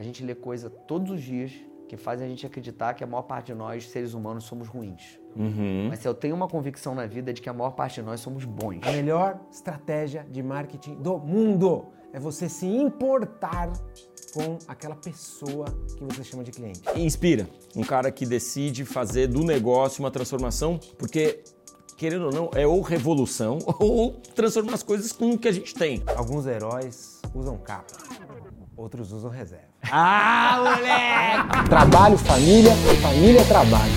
a gente lê coisa todos os dias que fazem a gente acreditar que a maior parte de nós, seres humanos, somos ruins. Uhum. Mas se eu tenho uma convicção na vida de que a maior parte de nós somos bons. A melhor estratégia de marketing do mundo é você se importar com aquela pessoa que você chama de cliente. Inspira. Um cara que decide fazer do negócio uma transformação, porque, querendo ou não, é ou revolução ou transformar as coisas com o que a gente tem. Alguns heróis usam capa, outros usam reserva. Ah, moleque! Trabalho, família, família, trabalho.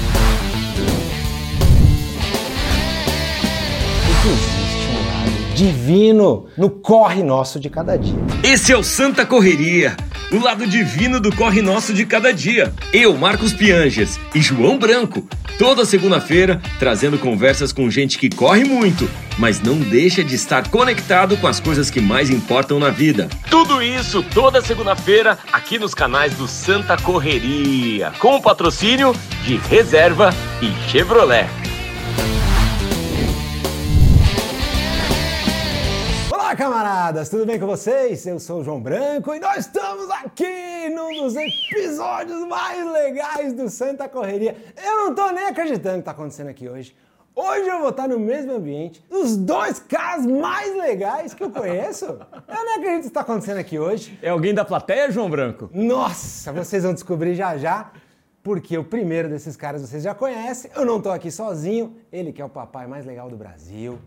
Existe um lado divino no corre nosso de cada dia. Esse é o Santa Correria, o lado divino do corre nosso de cada dia. Eu, Marcos Pianges e João Branco, toda segunda-feira, trazendo conversas com gente que corre muito, mas não deixa de estar conectado com as coisas que mais importam na vida. Tudo isso toda segunda-feira aqui nos canais do Santa Correria, com o patrocínio de Reserva e Chevrolet. Camaradas, tudo bem com vocês? Eu sou o João Branco e nós estamos aqui num dos episódios mais legais do Santa Correria. Eu não tô nem acreditando que tá acontecendo aqui hoje. Hoje eu vou estar no mesmo ambiente dos dois caras mais legais que eu conheço. Eu nem acredito que está acontecendo aqui hoje. É alguém da plateia, João Branco? Nossa, vocês vão descobrir já já, porque o primeiro desses caras vocês já conhecem. Eu não tô aqui sozinho, ele que é o papai mais legal do Brasil.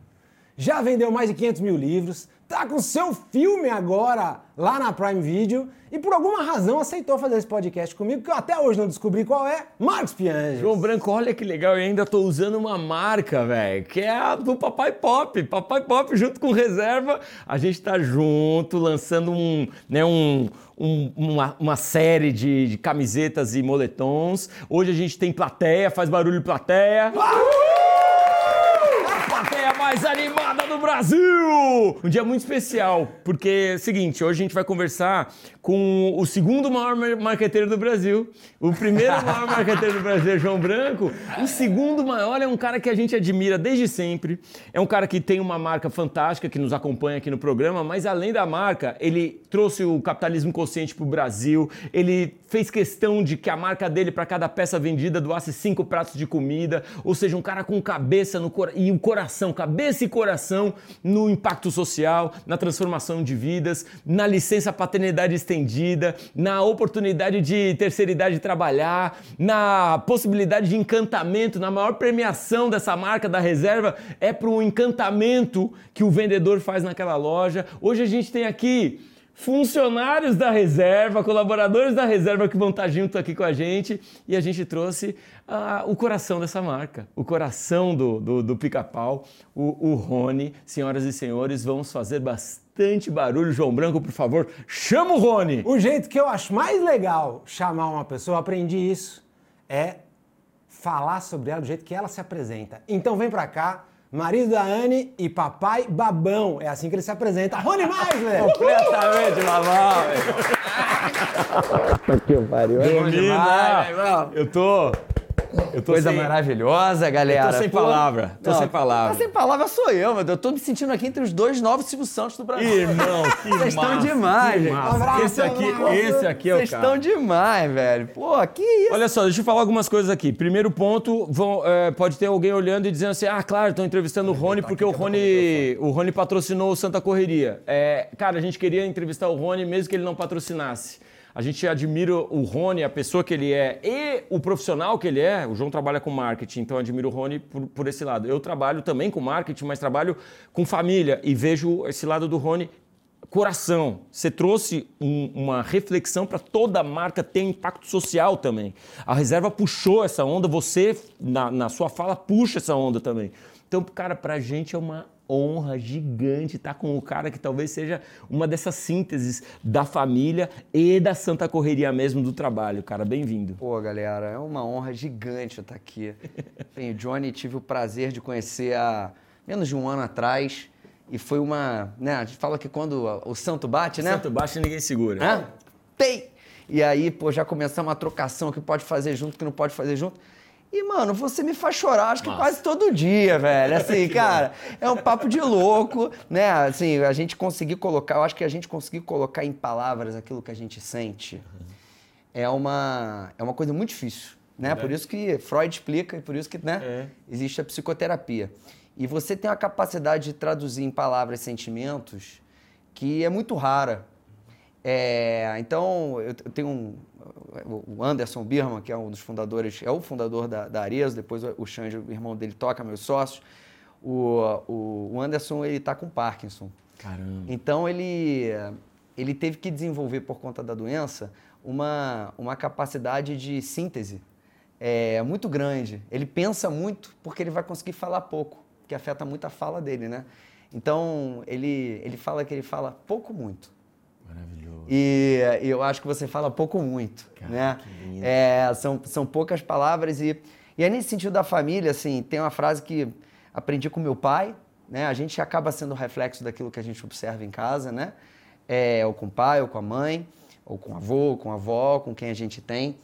Já vendeu mais de 500 mil livros, tá com seu filme agora lá na Prime Video e por alguma razão aceitou fazer esse podcast comigo, que eu até hoje não descobri qual é, Marcos Pianges. João Branco, olha que legal, eu ainda tô usando uma marca, velho, que é a do Papai Pop. Papai Pop junto com Reserva, a gente tá junto, lançando um, né, um, um- uma, uma série de, de camisetas e moletons. Hoje a gente tem plateia, faz barulho plateia. Plateia mais animada do Brasil! Um dia muito especial, porque é o seguinte, hoje a gente vai conversar com o segundo maior mar- marqueteiro do Brasil. O primeiro maior marqueteiro do Brasil é João Branco. O segundo maior é um cara que a gente admira desde sempre. É um cara que tem uma marca fantástica que nos acompanha aqui no programa, mas além da marca, ele trouxe o capitalismo consciente para o Brasil. Ele fez questão de que a marca dele, para cada peça vendida, doasse cinco pratos de comida. Ou seja, um cara com cabeça no cora- e o coração, cabeça e coração no impacto social, na transformação de vidas, na licença paternidade estendida, na oportunidade de terceira idade trabalhar, na possibilidade de encantamento, na maior premiação dessa marca da reserva é para o encantamento que o vendedor faz naquela loja. Hoje a gente tem aqui funcionários da reserva, colaboradores da reserva que vão estar junto aqui com a gente e a gente trouxe ah, o coração dessa marca, o coração do, do, do pica-pau, o, o Rony. Senhoras e senhores, vamos fazer bastante barulho. João Branco, por favor, chama o Rony! O jeito que eu acho mais legal chamar uma pessoa, aprendi isso, é falar sobre ela do jeito que ela se apresenta. Então vem pra cá, marido da Anne e papai babão. É assim que ele se apresenta. Rony Meisler! Completamente babau, Demais, Eu tô. Eu tô Coisa sem, maravilhosa, galera. tô sem Pô, palavra, tô não, sem palavra. Tá sem palavra sou eu, meu Deus. Eu tô me sentindo aqui entre os dois novos Silvio Santos do Brasil. Irmão, que Vocês estão demais, que gente. massa. Esse aqui, esse aqui é o Vocês estão demais, velho. Pô, que isso? Olha só, deixa eu falar algumas coisas aqui. Primeiro ponto, vão, é, pode ter alguém olhando e dizendo assim, ah, claro, estão entrevistando o Rony porque o Rony, o Rony patrocinou o Santa Correria. É, cara, a gente queria entrevistar o Rony mesmo que ele não patrocinasse. A gente admira o Rony, a pessoa que ele é e o profissional que ele é. O João trabalha com marketing, então admiro o Rony por, por esse lado. Eu trabalho também com marketing, mas trabalho com família e vejo esse lado do Rony coração. Você trouxe um- uma reflexão para toda marca ter impacto social também. A reserva puxou essa onda, você, na, na sua fala, puxa essa onda também. Então, cara, pra gente é uma honra gigante estar com o cara que talvez seja uma dessas sínteses da família e da santa correria mesmo do trabalho. Cara, bem-vindo. Pô, galera, é uma honra gigante estar aqui. Bem, o Johnny tive o prazer de conhecer há menos de um ano atrás. E foi uma. Né, a gente fala que quando o santo bate, né? Santo baixo ninguém segura. Hã? Tem! E aí, pô, já começamos uma trocação que pode fazer junto, que não pode fazer junto. E, mano, você me faz chorar, acho que Massa. quase todo dia, velho. Assim, cara, é um papo de louco, né? Assim, a gente conseguir colocar, eu acho que a gente conseguir colocar em palavras aquilo que a gente sente. é uma, é uma coisa muito difícil. Né? Por isso que Freud explica e por isso que né, É. existe a psicoterapia. E você tem uma capacidade de traduzir em palavras sentimentos que é muito rara. É, então, eu tenho um, o Anderson Birman, que é um dos fundadores, é o fundador da, da Arezzo, depois o Xande, o irmão dele, toca, meus sócios. O, o, o Anderson, ele tá com Parkinson. Caramba. Então ele, ele teve que desenvolver, por conta da doença, uma, uma capacidade de síntese é, muito grande. Ele pensa muito porque ele vai conseguir falar pouco, que afeta muito a fala dele, né? Então ele, ele fala que ele fala pouco muito. Maravilhoso. E eu acho que você fala pouco muito, Cara, né? É, são, são poucas palavras e, e é nesse sentido da família, assim, tem uma frase que aprendi com meu pai, né? A gente acaba sendo reflexo daquilo que a gente observa em casa, né? É, ou com o pai, ou com a mãe, ou com o avô, ou com a avó, com quem a gente tem.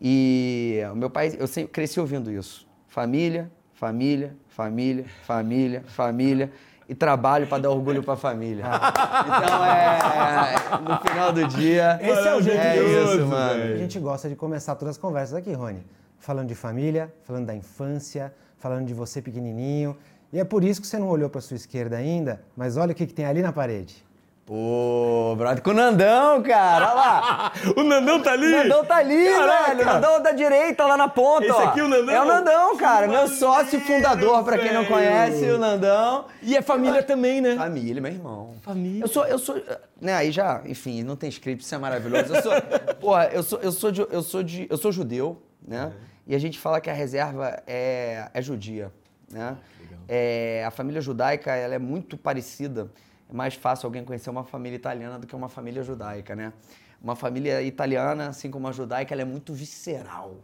E o meu pai, eu sempre cresci ouvindo isso. Família, família, família, família, família. E trabalho para dar orgulho para a família. Então é. No final do dia. Esse é o jeito é isso, mano. A gente gosta de começar todas as conversas aqui, Rony. Falando de família, falando da infância, falando de você pequenininho. E é por isso que você não olhou para sua esquerda ainda, mas olha o que, que tem ali na parede. Pô, brother, com o Nandão, cara. Olha lá. o Nandão tá ali! O Nandão tá ali, Caraca! velho. O Nandão da direita, lá na ponta. Esse ó. aqui é o Nandão? É o Nandão, cara. Meu sócio fundador, pra quem não conhece, o Nandão. E é família também, né? Família, meu irmão. Família. Eu sou, eu sou, né, aí já, enfim, não tem script, isso é maravilhoso. Eu sou, porra, eu sou, eu sou, de, eu sou de, eu sou judeu, né? E a gente fala que a reserva é, é judia, né? É, a família judaica, ela é muito parecida. É mais fácil alguém conhecer uma família italiana do que uma família judaica, né? Uma família italiana, assim como a judaica, ela é muito visceral.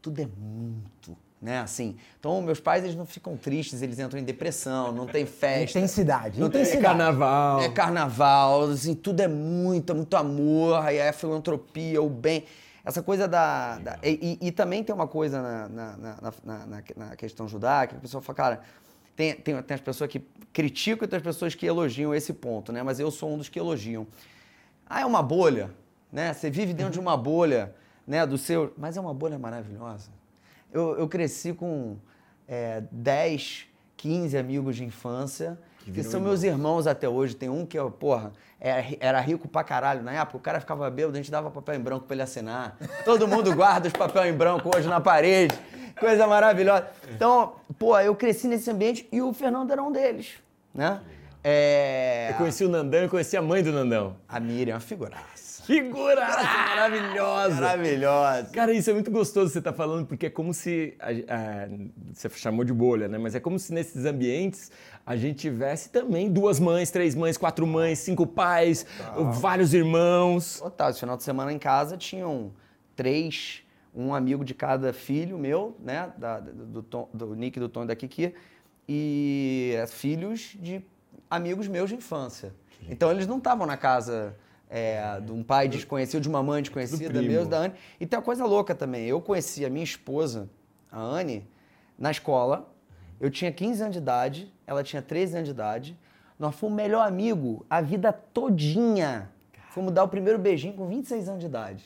Tudo é muito, né? Assim. Então, meus pais, eles não ficam tristes, eles entram em depressão, não tem festa. Intensidade, Não tem- intensidade. carnaval. É carnaval, assim, tudo é muito, é muito amor, aí é a filantropia, o bem. Essa coisa da. da- e, e- e também tem uma coisa na, na, na, na- na- na questão judaica, que a pessoa fala, cara, tem, tem, tem as pessoas que criticam e tem as pessoas que elogiam esse ponto, né? Mas eu sou um dos que elogiam. Ah, é uma bolha, né? Você vive dentro de uma bolha, né? Do seu. Mas é uma bolha maravilhosa. Eu, eu cresci com é, 10, 15 amigos de infância, que, são meus irmãos até hoje. Tem um que, eu, porra, era, ri- era rico pra caralho na época. O cara ficava bêbado, a gente dava papel em branco pra ele assinar. Todo mundo guarda os papel em branco hoje na parede. Coisa maravilhosa. Então, pô, eu cresci nesse ambiente e o Fernando era um deles, né? É... Eu conheci o Nandão e conheci a mãe do Nandão. A Miriam é uma figuraça. Figura maravilhosa! Maravilhosa. Cara, isso é muito gostoso você estar falando, porque é como se. a- a- você chamou de bolha, né? Mas é como se nesses ambientes a gente tivesse também duas mães, três mães, quatro mães, cinco pais, vários irmãos. Total, esse final de semana em casa tinham três, um amigo de cada filho meu, né? Da- do, Tom- do Nick, do Tom e da Kiki, e filhos de amigos meus de infância. Então eles não estavam na casa é, de um pai desconhecido, de uma mãe desconhecida, mesmo, da Anne. E tem uma coisa louca também. Eu conheci a minha esposa, a Anne, na escola. Eu tinha 15 anos de idade, ela tinha 13 anos de idade. Nós fomos melhor amigo a vida todinha. Fomos dar o primeiro beijinho com 26 anos de idade.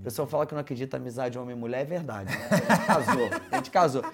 O pessoal fala que não acredita em amizade homem e mulher, é verdade. Né? A gente casou, a gente casou.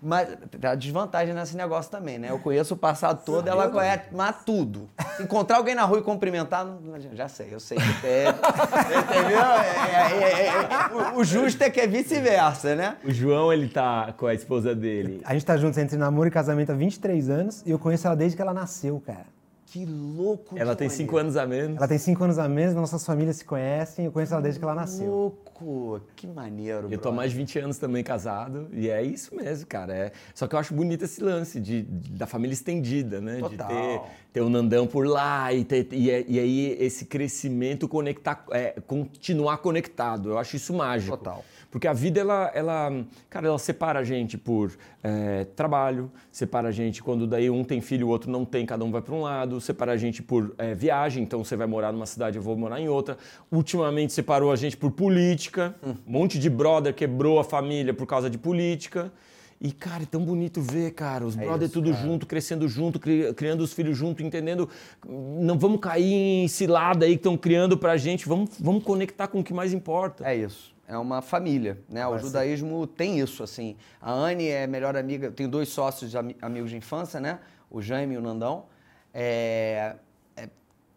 Mas tem a desvantagem nesse negócio também, né? Eu conheço o passado todo, ela conhece mas tudo. Encontrar alguém na rua e cumprimentar, não- já sei, eu sei que é. Entendeu? É, é, é, é, o- o justo é que é vice-versa, né? O João, ele tá com a esposa dele. A gente tá juntos entre namoro e casamento há 23 anos e eu conheço ela desde que ela nasceu, cara. Que louco, Ela tem cinco anos a menos. Ela tem 5 anos a menos, nossas famílias se conhecem, eu conheço ela desde que ela nasceu. Louco, que maneiro, Eu tô há mais de 20 anos também casado, e é isso mesmo, cara. É... Só que eu acho bonito esse lance de, de- da família estendida, né? Total. De ter, ter o Nandão por lá e, ter- e, é- e aí esse crescimento conectar, é, continuar conectado. Eu acho isso mágico. Total. Porque a vida, ela, ela, cara, ela separa a gente por é, trabalho, separa a gente quando daí um tem filho, o outro não tem, cada um vai para um lado, separa a gente por é, viagem, então você vai morar numa cidade, eu vou morar em outra. Ultimamente separou a gente por política, um monte de brother quebrou a família por causa de política. E, cara, é tão bonito ver, cara, os É brothers isso, tudo cara. junto, crescendo junto, cri- criando os filhos junto, entendendo. Não vamos cair em cilada aí que estão criando pra gente, vamos, vamos conectar com o que mais importa. É isso. É uma família, né? O judaísmo tem isso, assim. A Anne é melhor amiga, tenho dois sócios ami- amigos de infância, né? O Jaime e o Nandão. É, é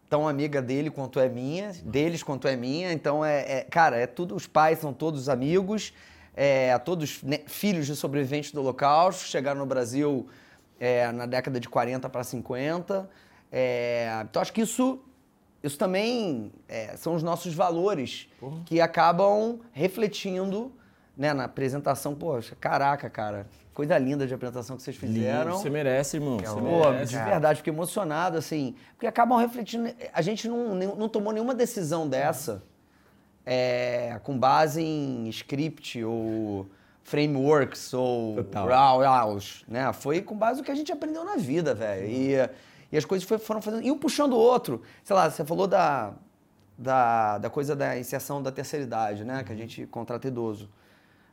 tão amiga dele quanto é minha, deles quanto é minha. Então, é, é- cara, é tudo, os pais são todos amigos, é, todos né, filhos de sobreviventes do Holocausto, chegaram no Brasil é, na década de 40 para 50. É, então, acho que isso isso também é, são os nossos valores que acabam refletindo né, na apresentação. Poxa, caraca, cara, coisa linda de apresentação que vocês fizeram. Você merece, irmão. Você Pô, merece. de verdade, fiquei emocionado, assim, porque acabam refletindo. A gente não, não tomou nenhuma decisão dessa é, com base em script ou frameworks ou raws, né? Foi com base no que a gente aprendeu na vida, velho. E, e as coisas foram fazendo. E um puxando o outro. Sei lá, você falou da, da, da coisa da inserção da terceira idade, né? Que a gente contrata idoso.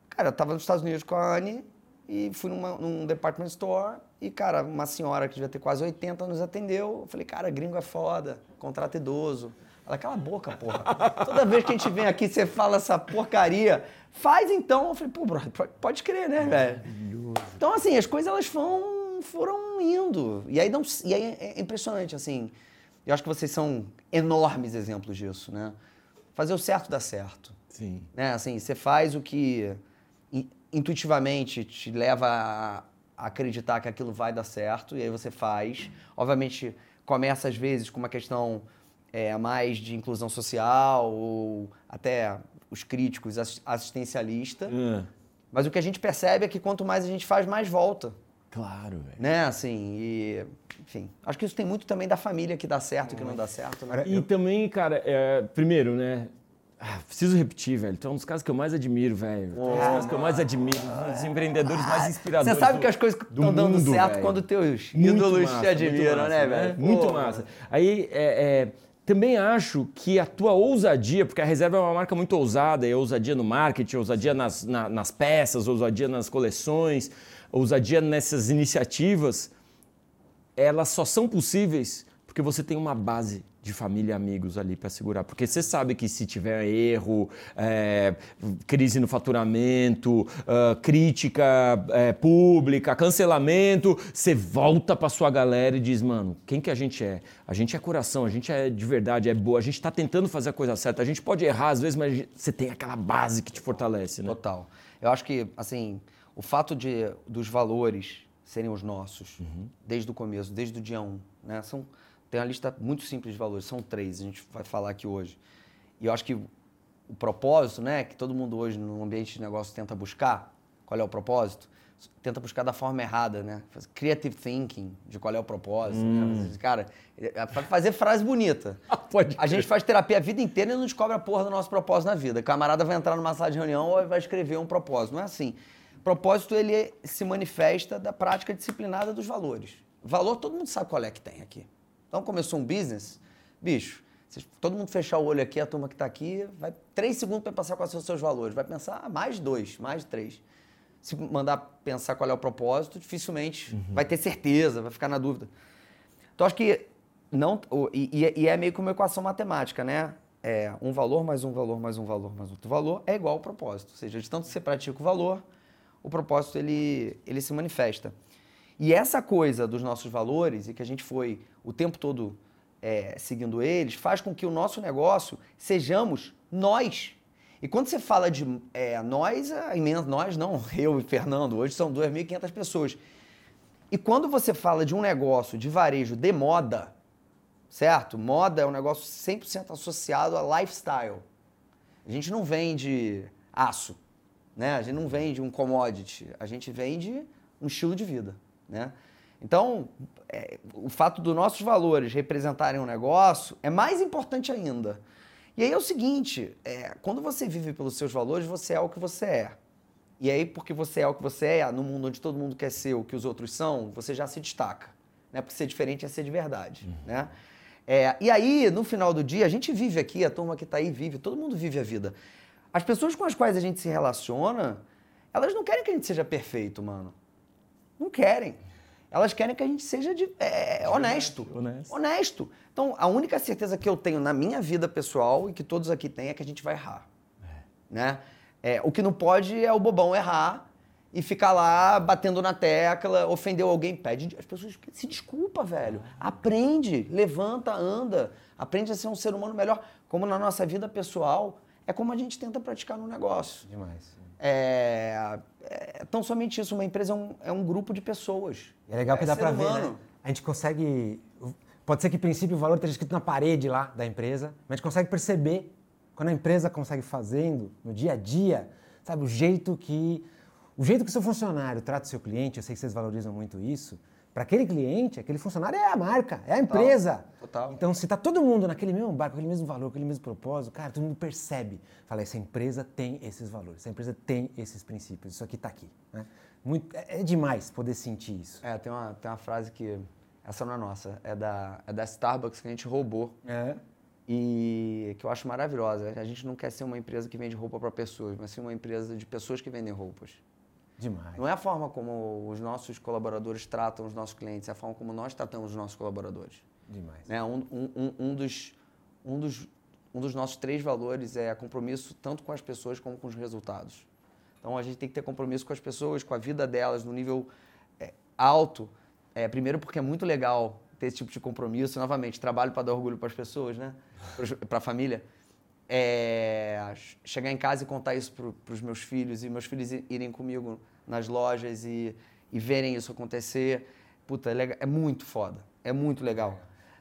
Cara, eu tava nos Estados Unidos com a Anne e fui numa- num department store e, cara, uma senhora que devia ter quase 80 nos atendeu. Eu falei, cara, gringo é foda, contrata idoso. Ela, cala a boca, porra. Toda vez que a gente vem aqui, você fala essa porcaria. Faz então. Eu falei, pô, brother, pode- crer, né, velho? Então, assim, as coisas elas foram, foram indo. E aí, não, e aí é impressionante, assim. Eu acho que vocês são enormes exemplos disso, né? Fazer o certo dá certo Sim. né? Assim, você faz o que in- intuitivamente te leva a acreditar que aquilo vai dar certo e aí você faz. Obviamente começa às vezes com uma questão é, mais de inclusão social ou até os críticos assis- assistencialista. Ah, Mas o que a gente percebe é que quanto mais a gente faz, mais volta, claro, velho. né? Assim, e enfim, acho que isso tem muito também da família que dá certo e que não dá certo, né? E também, cara, é, primeiro, né? ah, preciso repetir, velho. Tu é um dos caras que eu mais admiro, velho. Tu é um dos caras que eu mais admiro. Um dos empreendedores mais inspiradores. Você sabe do- que as coisas estão dando mundo, certo velho. quando teus Muito ídolos massa, te admiram, massa, né, velho? Muito Pô, massa. Aí, é, é, também acho que a tua ousadia, porque a Reserva é uma marca muito ousada, é ousadia no marketing, ousadia nas, na- nas peças, ousadia nas coleções, ousadia nessas iniciativas, elas só são possíveis porque você tem uma base de família e amigos ali para segurar. Porque você sabe que se tiver erro, é, crise no faturamento, ah, crítica é, pública, cancelamento, você volta para sua galera e diz, mano, quem que a gente é? A gente é coração, a gente é de verdade, é boa, a gente está tentando fazer a coisa certa, a gente pode errar às vezes, mas você tem aquela base que te fortalece, né? Total. Eu acho que, assim, o fato de, dos valores serem os nossos, desde o começo, desde o dia 1, né? São, tem uma lista muito simples de valores, são três, a gente vai falar aqui hoje. E eu acho que o propósito, né, que todo mundo hoje no ambiente de negócio tenta buscar, qual é o propósito? Tenta buscar da forma errada, né? Creative thinking, de qual é o propósito. Né? Cara, é- é fazer frase bonita. Pode A gente faz terapia a vida inteira e não descobre a porra do nosso propósito na vida. O camarada vai entrar numa sala de reunião e vai escrever um propósito. Não é assim. Propósito, ele se manifesta da prática disciplinada dos valores. Valor, todo mundo sabe qual é que tem aqui. Então, começou um business, bicho, se todo mundo fechar o olho aqui, a turma que está aqui, vai três segundos para pensar quais são os seus valores. Vai pensar ah, mais dois, mais três. Se mandar pensar qual é o propósito, dificilmente vai ter certeza, vai ficar na dúvida. Então acho que não. E, e é meio que uma equação matemática, né? É um valor mais um valor mais um valor mais outro valor é igual ao propósito. Ou seja, de tanto que você pratica o valor, o propósito ele, ele se manifesta. E essa coisa dos nossos valores e que a gente foi o tempo todo é, seguindo eles, faz com que o nosso negócio sejamos nós. E quando você fala de é, nós, é imenso, nós não, eu e Fernando, hoje são 2.500 pessoas. E quando você fala de um negócio de varejo de moda, certo? Moda é um negócio 100% associado a lifestyle. A gente não vende aço, né? A gente não vende um commodity, a gente vende um estilo de vida, né? Então, é, o fato dos nossos valores representarem um negócio é mais importante ainda. E aí é o seguinte, é, quando você vive pelos seus valores, você é o que você é. E aí, porque você é o que você é, no mundo onde todo mundo quer ser o que os outros são, você já se destaca. Né? Porque ser diferente é ser de verdade. Né? É, e aí, no final do dia, a gente vive aqui, a turma que está aí vive, todo mundo vive a vida. As pessoas com as quais a gente se relaciona, elas não querem que a gente seja perfeito, mano. Não querem. Elas querem que a gente seja de, é, honesto. Honesto. Honesto. Então, a única certeza que eu tenho na minha vida pessoal e que todos aqui têm é que a gente vai errar. Né? É, o que não pode é o bobão errar e ficar lá batendo na tecla, ofendeu alguém, pede. As pessoas se desculpa, velho. Aprende, levanta, anda. Aprende a ser um ser humano melhor. Como na nossa vida pessoal, é como a gente tenta praticar no negócio. Demais. É, é tão somente isso. Uma empresa é um, é um grupo de pessoas. É legal que dá ser pra ver, né? A gente consegue... Pode ser que, em princípio, o valor esteja escrito na parede lá da empresa, mas a gente consegue perceber, quando a empresa consegue fazendo, no dia a dia, sabe, o jeito que... O jeito que o seu funcionário trata o seu cliente, eu sei que vocês valorizam muito isso, para aquele cliente, aquele funcionário é a marca, é a empresa. total. Então, se tá todo mundo naquele mesmo barco, aquele mesmo valor, aquele mesmo propósito, cara, todo mundo percebe. Fala, essa empresa tem esses valores, essa empresa tem esses princípios, isso aqui tá aqui. Né? Muito, é, é demais poder sentir isso. É, tem uma, tem uma frase que. Essa não é nossa, é da, é da Starbucks que a gente roubou. É. E que eu acho maravilhosa. A gente não quer ser uma empresa que vende roupa para pessoas, mas sim uma empresa de pessoas que vendem roupas. Demais. Não é a forma como os nossos colaboradores tratam os nossos clientes, é a forma como nós tratamos os nossos colaboradores. Demais. Né? Um, um, um- dos, um, dos, um dos nossos três valores é compromisso tanto com as pessoas como com os resultados. Então a gente tem que ter compromisso com as pessoas, com a vida delas, no nível é, alto. É, primeiro porque é muito legal ter esse tipo de compromisso. Novamente, trabalho para dar orgulho para as pessoas, né? Para a família. É, chegar em casa e contar isso para os meus filhos e meus filhos irem comigo nas lojas e, e verem isso acontecer. Puta, é, é muito foda. É muito legal.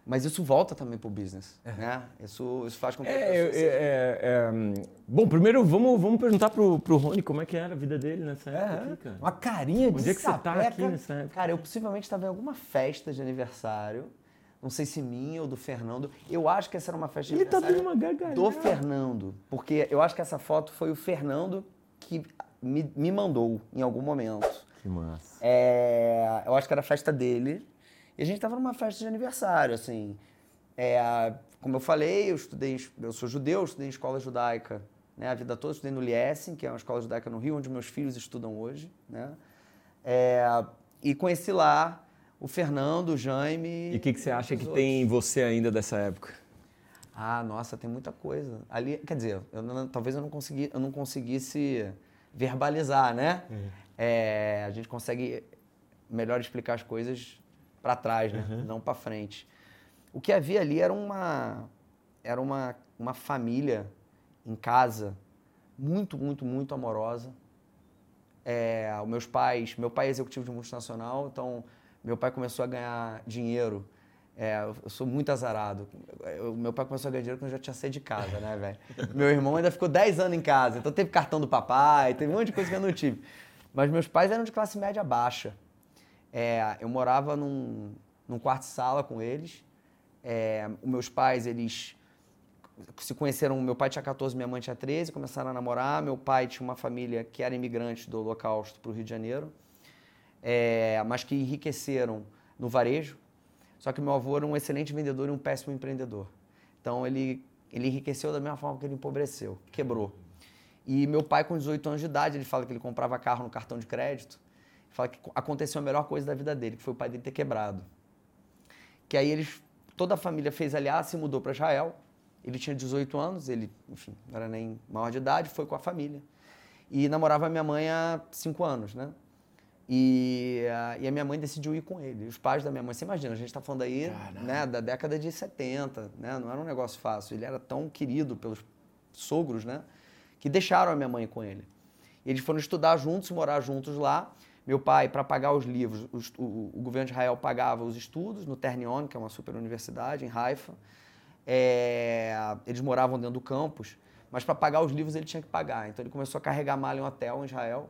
Mas isso volta também pro business, né? Isso, isso faz com que É, é, é, é, hum, bom, primeiro vamos, vamos perguntar pro, pro Rony como é que era a vida dele nessa época cara. Uma carinha de Onde é que você tá aqui nessa época? Cara, eu possivelmente estava em alguma festa de aniversário. Não sei se minha ou do Fernando. Eu acho que essa era uma festa de Ele tá dando uma gargalhada. do Fernando. Porque eu acho que essa foto foi o Fernando que me, me mandou em algum momento. Que massa. É, eu acho que era a festa dele. E a gente tava numa festa de aniversário, assim. É, como eu falei, eu estudei, eu sou judeu, eu estudei em escola judaica, né? A vida toda estudei no Liesen, que é uma escola judaica no Rio, onde meus filhos estudam hoje, né? É, e conheci lá o Fernando, o Jaime. E o que, que você acha que outros. tem em você ainda dessa época? Ah, nossa, tem muita coisa. Ali, quer dizer, eu não- talvez eu não, consegui, eu não conseguisse verbalizar, né? É, a gente consegue melhor explicar as coisas para trás, né? Não para frente. O que havia ali era uma era uma, uma família em casa muito, muito, muito amorosa. É, meus pais, meu pai é executivo de multinacional, então meu pai começou a ganhar dinheiro. É, eu- sou muito azarado. Eu- meu pai começou a ganhar dinheiro quando eu já tinha saído de casa, né, velho? Meu irmão ainda ficou 10 anos em casa, então teve cartão do papai, teve um monte de coisa que eu não tive. Mas meus pais eram de classe média baixa. É, eu morava num, num quarto-sala com eles. É, os meus pais, eles se conheceram, meu pai tinha 14, minha mãe tinha 13, começaram a namorar. Meu pai tinha uma família que era imigrante do Holocausto para o Rio de Janeiro, é, mas que enriqueceram no varejo. Só que meu avô era um excelente vendedor e um péssimo empreendedor. Então ele, ele enriqueceu da mesma forma que ele empobreceu, quebrou. E meu pai, com 18 anos de idade, ele fala que ele comprava carro no cartão de crédito. Fala que aconteceu a melhor coisa da vida dele, que foi o pai dele ter quebrado. Que aí eles, toda a família fez aliança e mudou para Israel. Ele tinha 18 anos, ele, enfim, não era nem maior de idade, foi com a família. E namorava minha mãe há 5 anos, né? E, a- e a minha mãe decidiu ir com ele. Os pais da minha mãe, você imagina, a gente está falando aí né, da década de 70, né? Não era um negócio fácil. Ele era tão querido pelos sogros, né? Que deixaram a minha mãe com ele. Eles foram estudar juntos, morar juntos lá. Meu pai, para pagar os livros, os- o, o governo de Israel pagava os estudos no Ternion, que é uma super universidade em Haifa. É, eles moravam dentro do campus, mas para pagar os livros ele tinha que pagar. Então ele começou a carregar mala em um hotel em Israel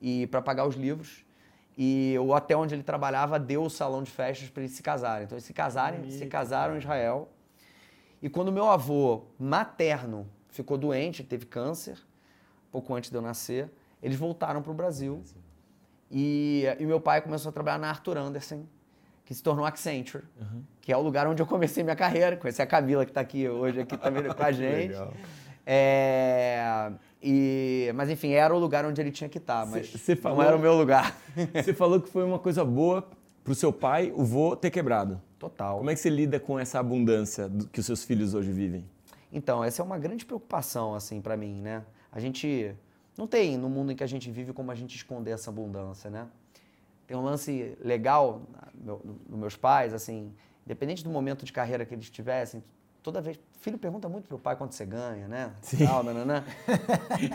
e para pagar os livros. E o hotel onde ele trabalhava deu o salão de festas para eles se casarem. Então eles se casarem, se casaram em Israel. E quando meu avô materno ficou doente, teve câncer, pouco antes de eu nascer, eles voltaram para o Brasil. E, e meu pai começou a trabalhar na Arthur Anderson, que se tornou Accenture, que é o lugar onde eu comecei minha carreira. Conheci a Camila, que está aqui hoje aqui também com a gente. É, e, mas enfim, era o lugar onde ele tinha que estar, mas Cê- cê não falou- era o meu lugar. Você falou que foi uma coisa boa pro seu pai, o vô, ter quebrado. Total. Como é que você lida com essa abundância que os seus filhos hoje vivem? Então, essa é uma grande preocupação, assim, para mim, né? A gente não tem, no mundo em que a gente vive, como a gente esconder essa abundância, né? Tem um lance legal nos meus pais, assim, independente do momento de carreira que eles tivessem, toda vez, filho pergunta muito pro pai quanto você ganha, né? Sim. Tal, nananã.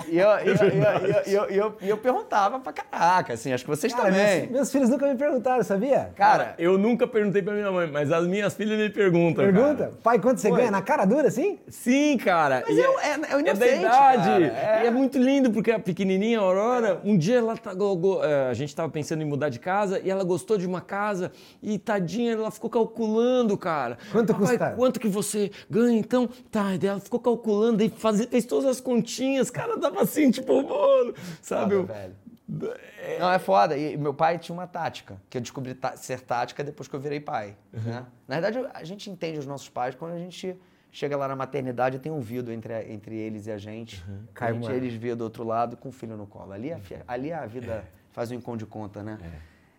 E eu, e eu, eu, eu, eu, eu, eu perguntava pra caraca, assim, acho que vocês Cara, também. meus, meus filhos nunca me perguntaram, sabia? Cara, Eu nunca perguntei pra minha mãe, mas as minhas filhas me perguntam. Pergunta, cara. pai, quanto você Oi. ganha? Na cara dura, assim? Sim, cara. Mas E é, é, é o É da inocente, idade. cara. E é muito lindo, porque a pequenininha a Aurora, um dia ela tá, eh, a gente tava pensando em mudar de casa e ela gostou de uma casa e tadinha, ela ficou calculando, cara. Quanto custa? Quanto que você ganha então? Tá, e daí ela ficou calculando e faz, fez todas as continhas, cara, dava assim, tipo, mano, sabe? Foda, velho. Não, é foda. E meu pai tinha uma tática, que eu descobri tá- ser tática depois que eu virei pai. Né? Na verdade, a gente entende os nossos pais quando a gente chega lá na maternidade e tem um vidro entre, a- entre eles e a gente. Cai a gente eles vê do outro lado com o filho no colo. Ali, a, fi- ali a vida faz um encontro de conta, né?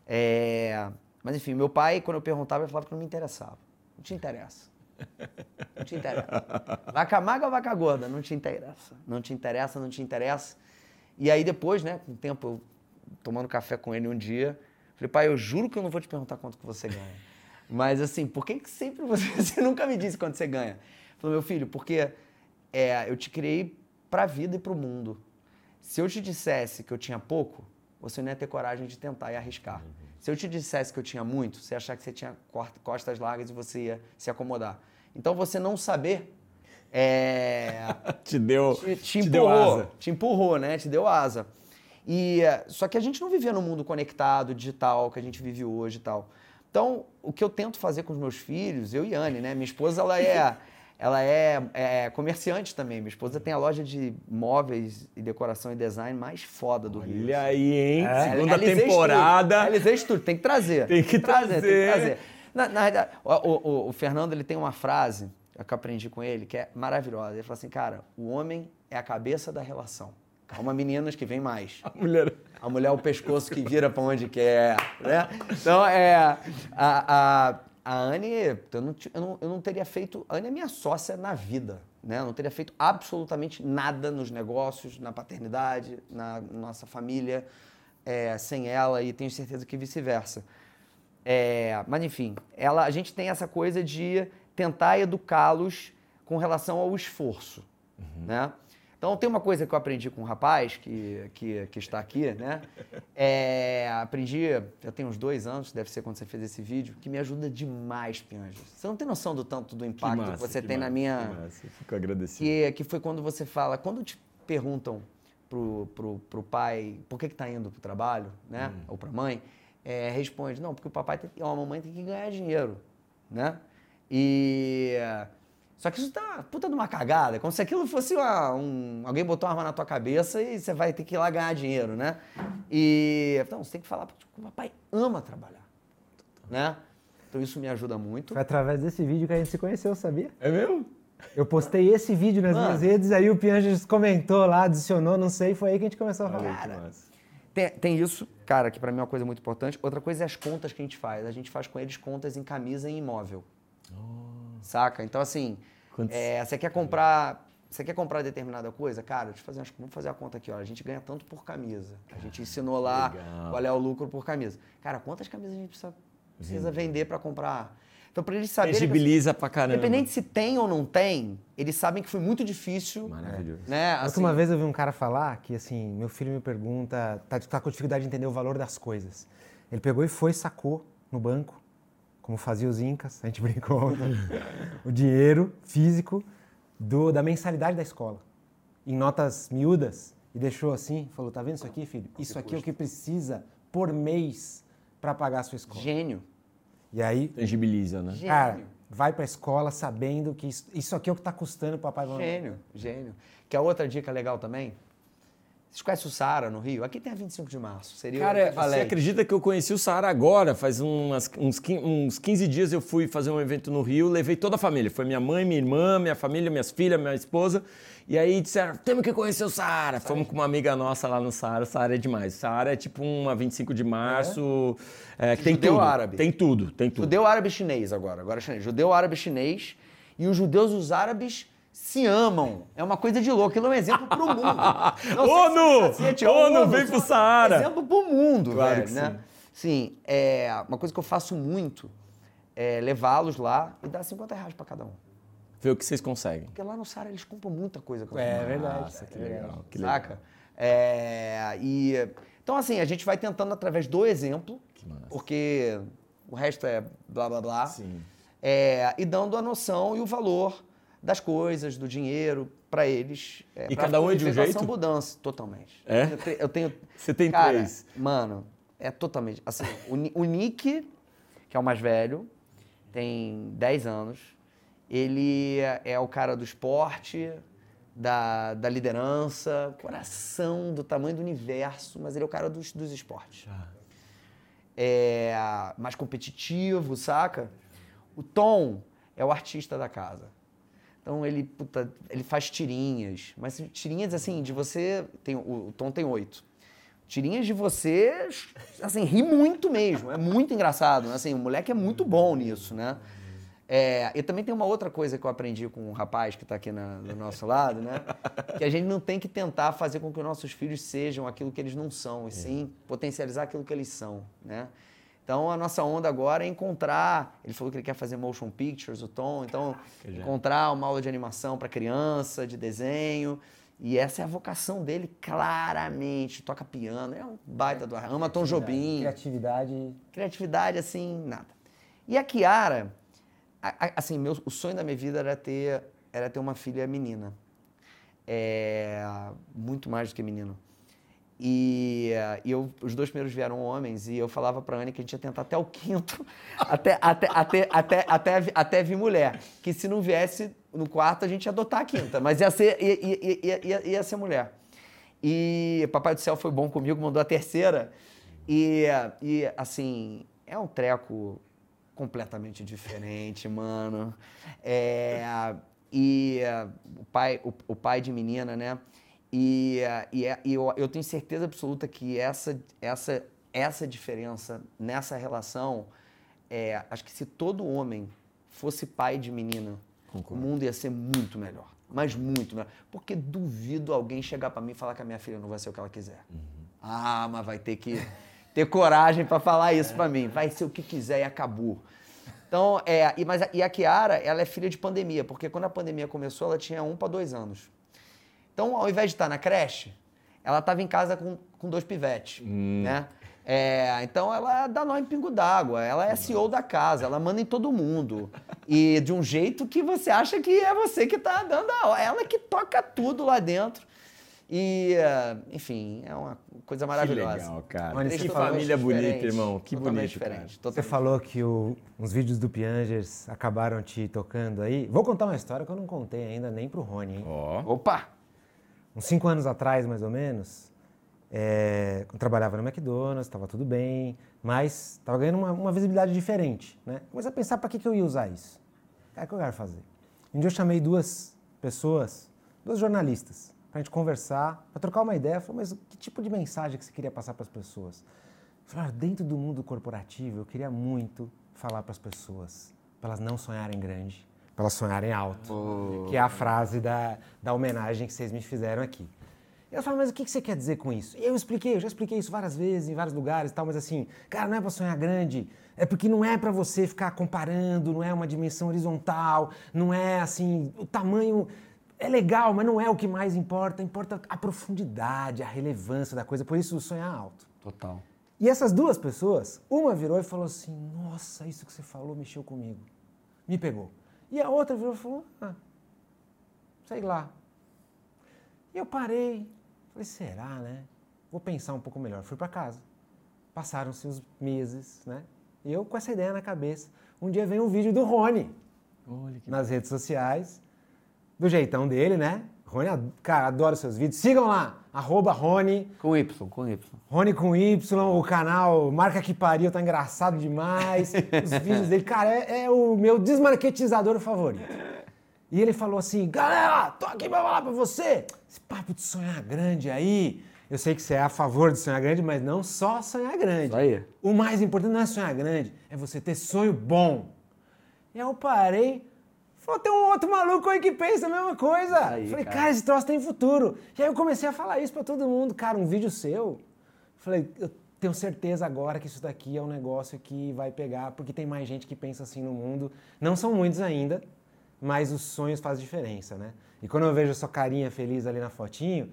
É, mas enfim, meu pai, quando eu perguntava, ele falava que não me interessava. Não te interessa. Não te interessa. Vaca magra ou vaca gorda? Não te interessa. Não te interessa, não te interessa. E aí depois, né, com o tempo, eu tomando café com ele um dia, falei, pai, eu juro que eu não vou te perguntar quanto que você ganha. Mas assim, por que, que sempre você, você nunca me disse quanto você ganha? Falou, meu filho, porque é, eu te criei pra vida e pro mundo. Se eu te dissesse que eu tinha pouco, você não ia ter coragem de tentar e arriscar. Se eu te dissesse que eu tinha muito, você ia achar que você tinha costas largas e você ia se acomodar. Então você não saber é, Te deu, te, te te deu empurrou, asa. te empurrou, né? Te deu asa. E eh, só que a gente não vivia num mundo conectado, digital, que a gente vive hoje e tal. Então, o que eu tento fazer com os meus filhos, eu e Anne, né? Minha esposa, ela é, ela é, é comerciante também. Minha esposa tem a loja de móveis e decoração e design mais foda do Rio. Olha aí, hein? É, Segunda Alizei temporada. Estúdio. Alizei Estúdio, tem que trazer. Tem que Tem que trazer. Na, na verdade, o, o- o Fernando ele tem uma frase que eu aprendi com ele que é maravilhosa. Ele fala assim, cara, o homem é a cabeça da relação. Calma, meninas, que vem mais. A mulher. A mulher é o pescoço que vira pra onde quer, né? Então, é... A, a, a Anne, eu não, eu, não, eu não teria feito... A Anne é minha sócia na vida, né? Eu não teria feito absolutamente nada nos negócios, na paternidade, na nossa família, é, sem ela e tenho certeza que vice-versa. É, mas enfim, ela, a gente tem essa coisa de tentar educá-los com relação ao esforço, né? Então tem uma coisa que eu aprendi com um rapaz que, que, que está aqui, né? É, aprendi, já tem uns dois anos, deve ser quando você fez esse vídeo, que me ajuda demais, Pianjas. Você não tem noção do tanto do impacto que, massa, você que tem na massa, minha, que massa. Fico agradecido. que, que foi quando você fala, quando te perguntam pro, pro, pro pai por que, que tá indo pro trabalho, né? Hum. Ou pra mãe, é, responde, não, porque o papai tem, ou a mamãe tem que ganhar dinheiro, né? E. Só que isso tá puta de uma cagada, como se aquilo fosse uma- um. Alguém botou uma arma na tua cabeça e você vai ter que ir lá ganhar dinheiro, né? E. Então, você tem que falar que o papai ama trabalhar, né? Então isso me ajuda muito. Foi através desse vídeo que a gente se conheceu, sabia? É mesmo? Eu postei esse vídeo nas Mano. minhas redes, aí o Pianges comentou lá, adicionou, não sei, foi aí que a gente começou a falar. Massa. Tem, tem isso, cara, que pra mim é uma coisa muito importante. Outra coisa é as contas que a gente faz. A gente faz com eles contas em camisa e imóvel. Saca? Então, assim, Quantos- é, você quer comprar. Você quer comprar determinada coisa? Cara, deixa eu fazer umas- vamos fazer a conta aqui, ó. A gente ganha tanto por camisa. A gente ensinou lá Legal. qual é o lucro por camisa. Cara, quantas camisas a gente precisa, precisa vender pra comprar? Então, pra eles saberem. Tangibiliza pra caramba. Independente se tem ou não tem, eles sabem que foi muito difícil. Maravilhoso. Né? A última vez eu vi um cara falar que, assim, meu filho me pergunta, tá, tá com dificuldade de entender o valor das coisas. Ele pegou e foi, sacou no banco, como fazia os incas, a gente brincou o dinheiro físico do, da mensalidade da escola, em notas miúdas, e deixou assim, falou, tá vendo isso aqui, filho? Isso aqui é o que precisa por mês para pagar a sua escola. Gênio. E aí, Tangibiliza, né? Gênio. cara, vai pra escola sabendo que isso, isso aqui é o que tá custando o papai e mamãe. Gênio, gênio. Que a outra dica legal também, Vocês conhecem o Saara no Rio? Aqui tem a 25 de março. Seria Cara, você acredita que eu conheci o Saara agora? Faz umas- uns, quin- uns 15 dias eu fui fazer um evento no Rio, levei toda a família. Foi minha mãe, minha irmã, minha família, minhas filhas, minha esposa. E aí disseram, temos que conhecer o Saara. Fomos com uma amiga nossa lá no Saara. O Saara é demais. O Saara é tipo uma 25 de março. é, que tem Judeu tudo. árabe. Tem tudo, tem tudo. Judeu árabe chinês agora. Agora é chinês. Judeu árabe chinês. E os judeus os árabes se amam. É uma coisa de louco. Aquilo é um exemplo pro mundo. Não ONU! é cacete, é ONU, vem só pro Saara. Exemplo pro mundo, Claro velho, né? Sim, é, uma coisa que eu faço muito é levá-los lá e dar 50 reais pra cada um. Ver o que vocês conseguem. Porque lá no Saara eles compram muita coisa. com É verdade. Nossa, que é verdade. legal. Que legal. Saca? É, e, então, assim, a gente vai tentando através do exemplo, porque o resto é blá blá blá. Sim. É, e dando a noção e o valor das coisas, do dinheiro para eles. É, E cada um é de um jeito? mudança, totalmente. É? Eu, te- eu tenho. Você tem cara, três. Mano, é totalmente. Assim, o, o Nick, que é o mais velho, tem 10 anos. Ele é, o cara do esporte, da, da liderança, coração do tamanho do universo, mas ele é o cara dos, dos esportes é, mais competitivo, saca? O Tom é o artista da casa. Então ele, puta, ele faz tirinhas, mas tirinhas assim, de você. Tem, o, o Tom tem oito. Tirinhas de você, assim, ri muito mesmo. É muito engraçado. né? Assim, o moleque é muito bom nisso, né? É, e também tem uma outra coisa que eu aprendi com um rapaz que está aqui na- do nosso lado, né? Que a gente não tem que tentar fazer com que os nossos filhos sejam aquilo que eles não são, e sim potencializar aquilo que eles são, né? Então a nossa onda agora é encontrar. Ele falou que ele quer fazer motion pictures, o Tom, então encontrar uma aula de animação para criança, de desenho. E essa é a vocação dele, claramente. Toca piano, é um baita do ama Tom Jobim Criatividade. criatividade, assim, nada. E a Kiara, a- a- assim, meu, o sonho da minha vida era ter, era ter uma filha menina. É, muito mais do que menino. E, eh, e eu, os dois primeiros vieram homens e eu falava pra Anne que a gente ia tentar até o quinto, até, até, até, até, até, até vir mulher. Que se não viesse no quarto, a gente ia adotar a quinta, mas ia ser, ia, ia, ia, ia, ser mulher. E Papai do Céu foi bom comigo, mandou a terceira. E, e assim, é um treco completamente diferente, mano. É, e é, o, pai, o, o pai de menina, né? E, é, e, é- e eu, eu tenho certeza absoluta que essa, essa, essa diferença nessa relação, é, acho que se todo homem fosse pai de menina, o mundo ia ser muito melhor. Mas muito melhor. Porque duvido alguém chegar pra mim e falar que a minha filha não vai ser o que ela quiser. Ah, mas vai ter que ter coragem pra falar isso pra mim. Vai ser o que quiser e acabou. Então, é, e, mas, a- e a Kiara, ela é filha de pandemia, porque quando a pandemia começou, ela tinha um para dois anos. Então, ao invés de estar na creche, ela estava em casa com, com dois pivetes, né? É, então, ela dá nó em pingo d'água, ela é CEO da casa, ela manda em todo mundo. E de um jeito que você acha que é você que está dando a ela que toca tudo lá dentro. E, é, enfim, é uma coisa maravilhosa. Que legal, cara. Olha, que família bonita, irmão. Que bonito, diferente. cara. Você falou que o- uns vídeos do Piangers acabaram te tocando aí. Vou contar uma história que eu não contei ainda nem pro Rony, hein? Ó. Opa! Uns cinco anos atrás, mais ou menos, é, eu trabalhava no McDonald's, estava tudo bem, mas estava ganhando uma, uma visibilidade diferente, né? Comecei a pensar para que, que eu ia usar isso. O que é que eu quero fazer? Um dia eu chamei duas pessoas, duas jornalistas, para a gente conversar, para trocar uma ideia. Falei, mas que tipo de mensagem que você queria passar para as pessoas? Falei, "Ah, dentro do mundo corporativo, eu queria muito falar para as pessoas, para elas não sonharem grande, elas sonharem alto, que é a frase da, da homenagem que vocês me fizeram aqui. E ela falou, mas o que você quer dizer com isso? E eu expliquei, eu já expliquei isso várias vezes, em vários lugares e tal, mas assim, cara, não é para sonhar grande, é porque não é para você ficar comparando, não é uma dimensão horizontal, não é assim, o tamanho é legal, mas não é o que mais importa, importa a profundidade, a relevância da coisa, por isso sonhar alto. Total. E essas duas pessoas, uma virou e falou assim: Nossa, isso que você falou mexeu comigo. Me pegou. E a outra virou e falou: Ah, sei lá. E eu parei. Falei: Será, né? Vou pensar um pouco melhor. Fui para casa. Passaram-se os meses, né? E eu com essa ideia na cabeça. Um dia veio um vídeo do Rony nas redes sociais, do jeitão dele, né? Rony, cara, adoro seus vídeos. Sigam lá, arroba Rony. Com Y, com Y. Rony com Y, o canal Marca Que Pariu, tá engraçado demais. Os vídeos dele, cara, é, é o meu desmarketizador favorito. E ele falou assim, galera, tô aqui pra falar pra você. Esse papo de sonhar grande aí. Eu sei que você é a favor de sonhar grande, mas não só sonhar grande. Isso aí. O mais importante não é sonhar grande, é você ter sonho bom. E eu parei, falou, tem um outro maluco aí que pensa a mesma coisa. Aí, Falei, cara. cara, esse troço tem futuro. E aí eu comecei a falar isso pra todo mundo. Cara, um vídeo seu. Falei, eu tenho certeza agora que isso daqui é um negócio que vai pegar, porque tem mais gente que pensa assim no mundo. Não são muitos ainda, mas os sonhos fazem diferença, né? E quando eu vejo a sua carinha feliz ali na fotinho,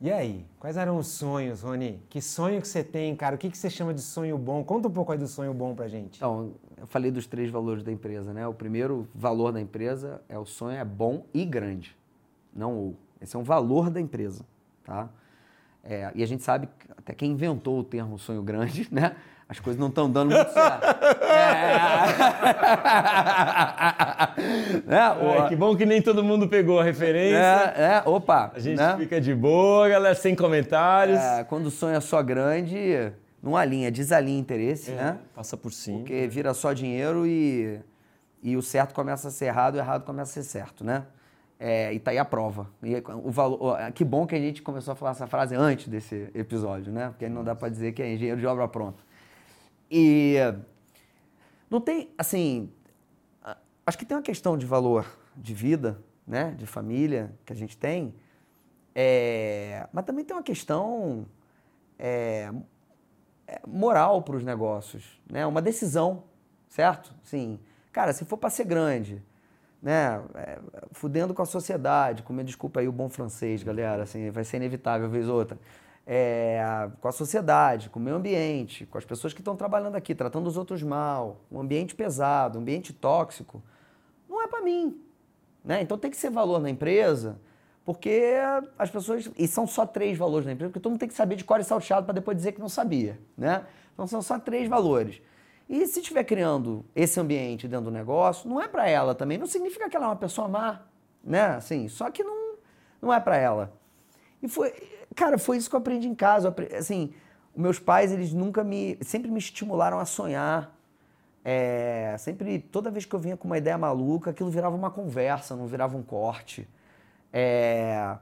e aí, quais eram os sonhos, Rony? Que sonho que você tem, cara? O que, que você chama de sonho bom? Conta um pouco aí do sonho bom pra gente. Então, eu falei dos três valores da empresa, né? O primeiro valor da empresa é o sonho é bom e grande, não ou. Esse é um valor da empresa, tá? É, e a gente sabe, até quem inventou o termo sonho grande, né? As coisas não estão dando muito certo. É. né? É, que bom que nem todo mundo pegou a referência. é, é, opa. A gente né? fica de boa, galera, sem comentários. É, quando o sonho é só grande, não alinha, desalinha interesse, né? Passa por cima. Porque vira só dinheiro e, e o certo começa a ser errado, o errado começa a ser certo, né? É, e tá aí a prova. E o valor, ó, que bom que a gente começou a falar essa frase antes desse episódio, né? Porque aí não dá para dizer que é engenheiro de obra pronta. E não tem, assim, acho que tem uma questão de valor de vida, né? De família que a gente tem, é, mas também tem uma questão é, é, moral para os negócios, né? Uma decisão, certo? Sim, cara, se for para ser grande, né? É, fudendo com a sociedade, com me desculpa aí o bom francês, galera, assim, vai ser inevitável vez ou outra. É, com a sociedade, com o meio ambiente, com as pessoas que estão trabalhando aqui, tratando os outros mal, um ambiente pesado, um ambiente tóxico, não é para mim, né? Então tem que ser valor na empresa, porque as pessoas. E são só três valores na empresa, porque todo mundo tem que saber de cor e salteado para depois dizer que não sabia, né? Então são só três valores. E se estiver criando esse ambiente dentro do negócio, não é para ela também. Não significa que ela é uma pessoa má, né? Assim, só que não, não é para ela. E foi, cara, foi isso que eu aprendi em casa. Assim, meus pais, eles nunca me, sempre me estimularam a sonhar. É, sempre, toda vez que eu vinha com uma ideia maluca, aquilo virava uma conversa, não virava um corte. É,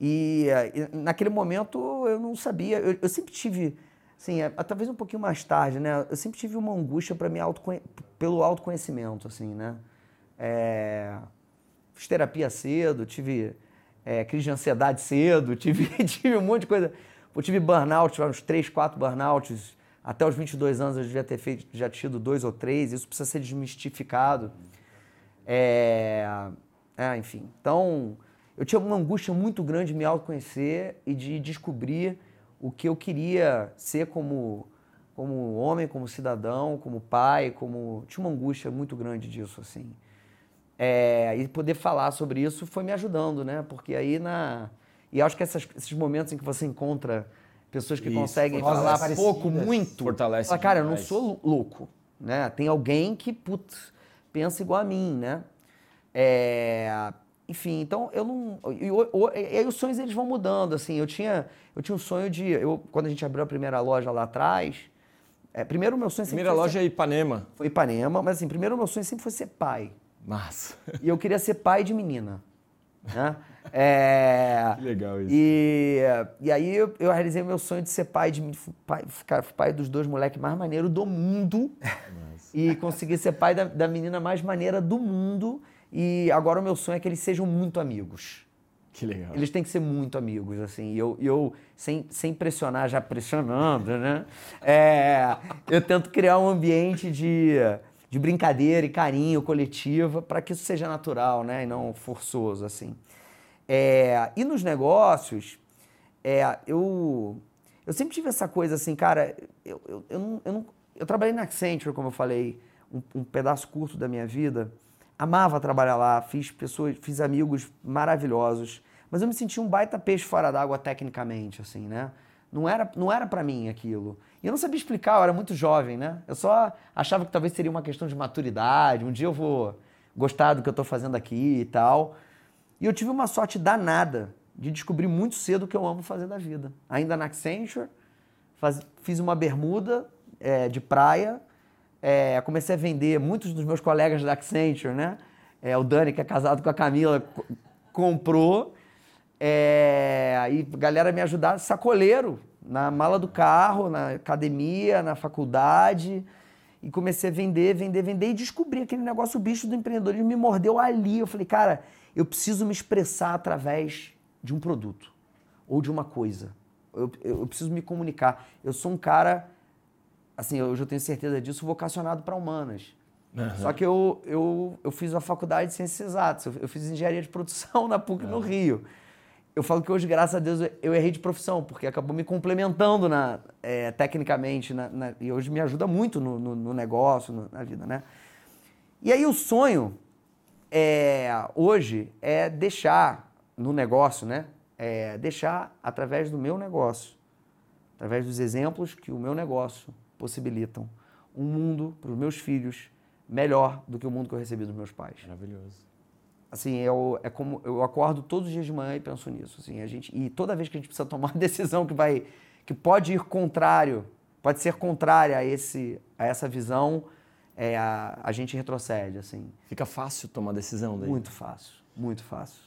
e, e naquele momento eu não sabia, eu, eu sempre tive, assim, é, talvez um pouquinho mais tarde, né? Eu sempre tive uma angústia para me autoconhe- pelo autoconhecimento, assim, né? É, fiz terapia cedo, tive é, crise de ansiedade cedo, tive, tive um monte de coisa. Eu tive burnout, uns 3, 4 burnouts. Até os 22 anos eu devia ter feito, já tido dois ou três. Isso precisa ser desmistificado. É, é, enfim, então eu tinha uma angústia muito grande de me autoconhecer e de descobrir o que eu queria ser como, como homem, como cidadão, como pai, como tinha uma angústia muito grande disso assim. É, e poder falar sobre isso foi me ajudando, né? Porque aí na e acho que essas- esses momentos em que você encontra pessoas que Isso, conseguem falar pouco, muito, Fortalece fala, cara, eu não sou louco, né? Tem alguém que putz, pensa igual a mim, né? É, enfim, então eu não. E, e aí os sonhos eles vão mudando, assim. Eu tinha, eu tinha um sonho de. Eu, quando a gente abriu a primeira loja lá atrás, é, primeiro o meu sonho sempre Primeira foi loja ser, é Ipanema. foi Ipanema, mas assim, primeiro o meu sonho sempre foi ser pai. Massa. E eu queria ser pai de menina. Né? É, Que legal isso. E, e aí eu, eu realizei meu sonho de ser pai de pai, ficar pai dos dois moleques mais maneiros do mundo. E conseguir ser pai da, da menina mais maneira do mundo. E agora o meu sonho é que eles sejam muito amigos. Que legal. Eles têm que ser muito amigos, assim. E eu, eu sem, sem pressionar, já pressionando, né? É, eu tento criar um ambiente de, de brincadeira e carinho coletiva para que isso seja natural, né? E não forçoso, assim. É, e nos negócios, é, eu, eu sempre tive essa coisa assim, cara, eu, eu, eu, não, eu, não- eu trabalhei na Accenture, como eu falei, um, um pedaço curto da minha vida. Amava trabalhar lá, fiz pessoas, fiz amigos maravilhosos, mas eu me sentia um baita peixe fora d'água tecnicamente, assim, né? Não era, não era para mim aquilo. E eu não sabia explicar, eu era muito jovem, né? Eu só achava que talvez seria uma questão de maturidade, um dia eu vou gostar do que eu estou fazendo aqui e tal. E eu tive uma sorte danada de descobrir muito cedo o que eu amo fazer da vida. Ainda na Accenture, faz, fiz uma bermuda é, de praia, é, comecei a vender, muitos dos meus colegas da Accenture, né? É, o Dani, que é casado com a Camila, comprou. É, aí galera me ajudava, sacoleiro, na mala do carro, na academia, na faculdade. E comecei a vender, vender, vender e descobri aquele negócio, o bicho do empreendedorismo me mordeu ali. Eu falei, cara, eu preciso me expressar através de um produto ou de uma coisa. Eu, eu, eu preciso me comunicar. Eu sou um cara, assim, eu já tenho certeza disso, vocacionado para humanas. Uhum. Só que eu, eu, eu fiz a faculdade de Ciências Exatas, eu, eu fiz engenharia de produção na PUC uhum. no Rio. Eu falo que hoje, graças a Deus, eu errei de profissão, porque acabou me complementando na, é, tecnicamente na, na, e hoje me ajuda muito no, no, no negócio, no, na vida, né? E aí o sonho é, hoje é deixar no negócio, né? É deixar através do meu negócio, através dos exemplos que o meu negócio possibilitam, um mundo para os meus filhos melhor do que o mundo que eu recebi dos meus pais. Maravilhoso. Assim, eu, é como eu acordo todos os dias de manhã e penso nisso. Assim, a gente, e toda vez que a gente precisa tomar uma decisão que vai, que pode ir contrário, pode ser contrária a, esse, a essa visão, é, a, a gente retrocede. Assim. Fica fácil tomar decisão daí? Muito fácil, muito fácil.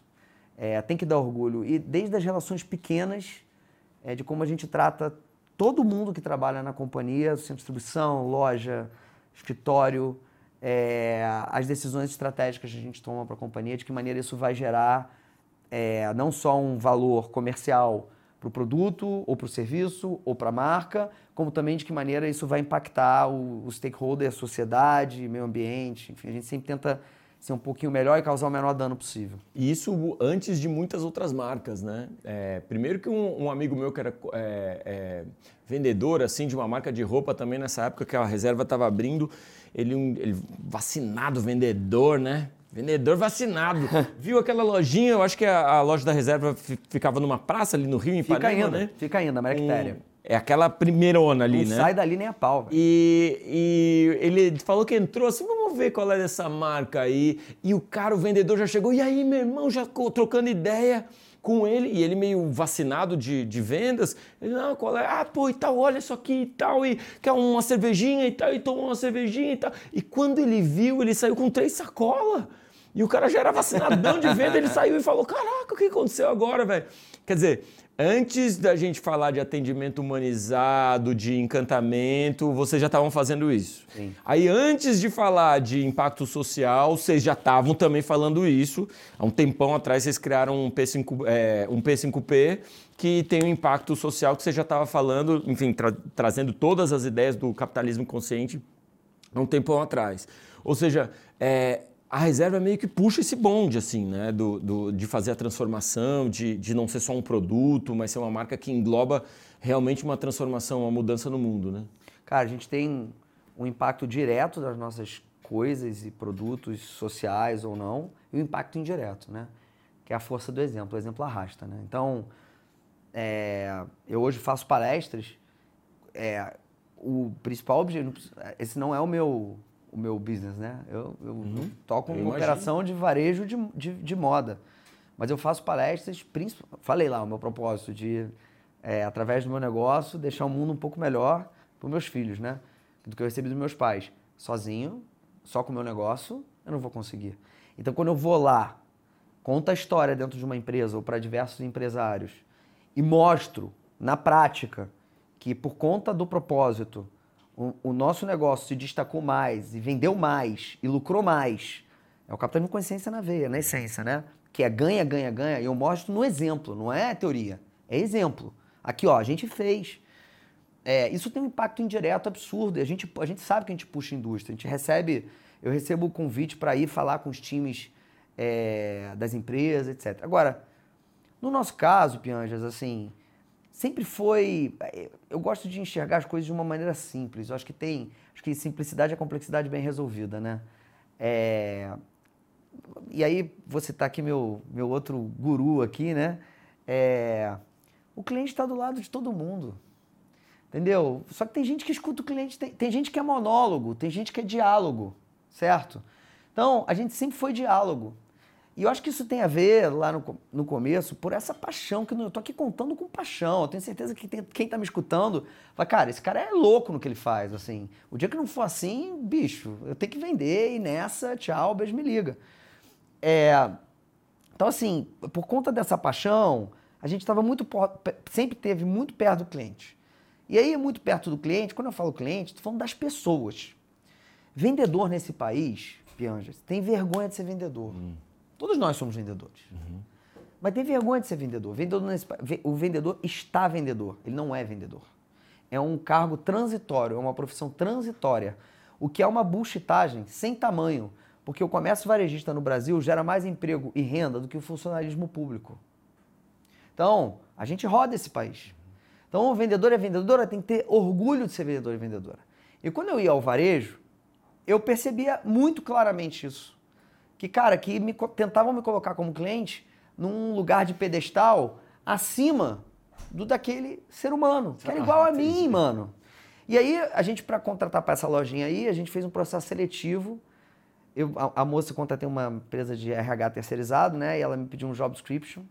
É, tem que dar orgulho. E desde as relações pequenas, é, de como a gente trata todo mundo que trabalha na companhia, centro de distribuição, loja, escritório, é, as decisões estratégicas que a gente toma para a companhia, de que maneira isso vai gerar é, não só um valor comercial para o produto, ou para o serviço, ou para a marca, como também de que maneira isso vai impactar o, o stakeholder, a sociedade, meio ambiente. Enfim, a gente sempre tenta ser um pouquinho melhor e causar o menor dano possível. E isso antes de muitas outras marcas, né? É, primeiro que um, um, amigo meu que era é, é, vendedor assim de uma marca de roupa também nessa época que a reserva estava abrindo, ele, um, ele vacinado vendedor, né? Vendedor vacinado. Viu aquela lojinha, eu acho que a, a, loja da reserva ficava numa praça ali no Rio, em Fica ainda, né? Fica ainda, Maractéria. Um, é aquela primeirona ali, Não né? sai dali nem a pau. E, e, ele falou que entrou assim, vamos ver qual é dessa marca aí. E o cara, o vendedor já chegou, e aí, meu irmão, já trocando ideia com ele, e ele meio vacinado de, de vendas. Ele, não, qual é? Ah, pô, e tal, olha isso aqui e tal, e quer uma cervejinha e tal, e tomou uma cervejinha e tal. E quando ele viu, ele saiu com três sacolas. E o cara já era vacinadão de venda, ele saiu e falou: Caraca, o que aconteceu agora, velho? Quer dizer, Antes da gente falar de atendimento humanizado, de encantamento, vocês já estavam fazendo isso. Sim. Aí, antes de falar de impacto social, vocês já estavam também falando isso. Há um tempão atrás, vocês criaram um, P5, é, um P5P que tem um impacto social que você já estava falando, enfim, tra trazendo todas as ideias do capitalismo consciente há um tempão atrás. Ou seja, é, a reserva meio que puxa esse bonde, assim, né? Do, do, de fazer a transformação, de, de não ser só um produto, mas ser uma marca que engloba realmente uma transformação, uma mudança no mundo, né? Cara, a gente tem um impacto direto das nossas coisas e produtos sociais ou não, e o impacto indireto, né? Que é a força do exemplo. O exemplo arrasta, né? Então, é, eu hoje faço palestras. É, o principal objetivo, esse não é o meu o meu business, né? Eu, eu uhum. toco eu uma imagino. operação de varejo de, de, de, moda. Mas eu faço palestras, falei lá o meu propósito de, é, através do meu negócio, deixar o mundo um pouco melhor para os meus filhos, né? Do que eu recebi dos meus pais. Sozinho, só com o meu negócio, eu não vou conseguir. Então, quando eu vou lá, conto a história dentro de uma empresa ou para diversos empresários e mostro, na prática, que por conta do propósito o, nosso negócio se destacou mais e vendeu mais e lucrou mais, é o capitalismo consciência na veia, na essência, né? Que é ganha, ganha, ganha. E eu mostro no exemplo, não é teoria, é exemplo. Aqui, ó, a gente fez. É, isso tem um impacto indireto absurdo. A gente, a gente sabe que a gente puxa a indústria. A gente recebe, eu recebo o convite para ir falar com os times é, das empresas, etc. Agora, no nosso caso, Pianjas, assim, sempre foi. Eu gosto de enxergar as coisas de uma maneira simples. Eu acho que tem. Acho que simplicidade é complexidade bem resolvida, né? É, e aí, você tá aqui, meu, meu outro guru aqui, né? É, o cliente está do lado de todo mundo. Entendeu? Só que tem gente que escuta o cliente, tem, tem gente que é monólogo, tem gente que é diálogo, certo? Então, a gente sempre foi diálogo. E eu acho que isso tem a ver, lá no, no começo, por essa paixão, que eu tô aqui contando com paixão. Eu tenho certeza que tem, quem tá me escutando fala, cara, esse cara é louco no que ele faz, assim. O dia que não for assim, bicho, eu tenho que vender e nessa, tchau, beijo, me liga. É, então, assim, por conta dessa paixão, a gente estava muito, sempre teve muito perto do cliente. E aí, muito perto do cliente, quando eu falo cliente, estou falando das pessoas. Vendedor nesse país, Pianjas, tem vergonha de ser vendedor. Hum. Todos nós somos vendedores. Uhum. Mas tem vergonha de ser vendedor. vendedor nesse, o vendedor está vendedor, ele não é vendedor. É um cargo transitório, é uma profissão transitória. O que é uma bullshitagem sem tamanho. Porque o comércio varejista no Brasil gera mais emprego e renda do que o funcionalismo público. Então, a gente roda esse país. Então, o vendedor e a vendedora tem que ter orgulho de ser vendedor e vendedora. E quando eu ia ao varejo, eu percebia muito claramente isso que, cara, que me, tentavam me colocar como cliente num lugar de pedestal acima do daquele ser humano, que era igual a mim, mano. E aí, a gente, para contratar para essa lojinha aí, a gente fez um processo seletivo. Eu, a, a moça contratei uma empresa de RH terceirizado, né? E ela me pediu um job description.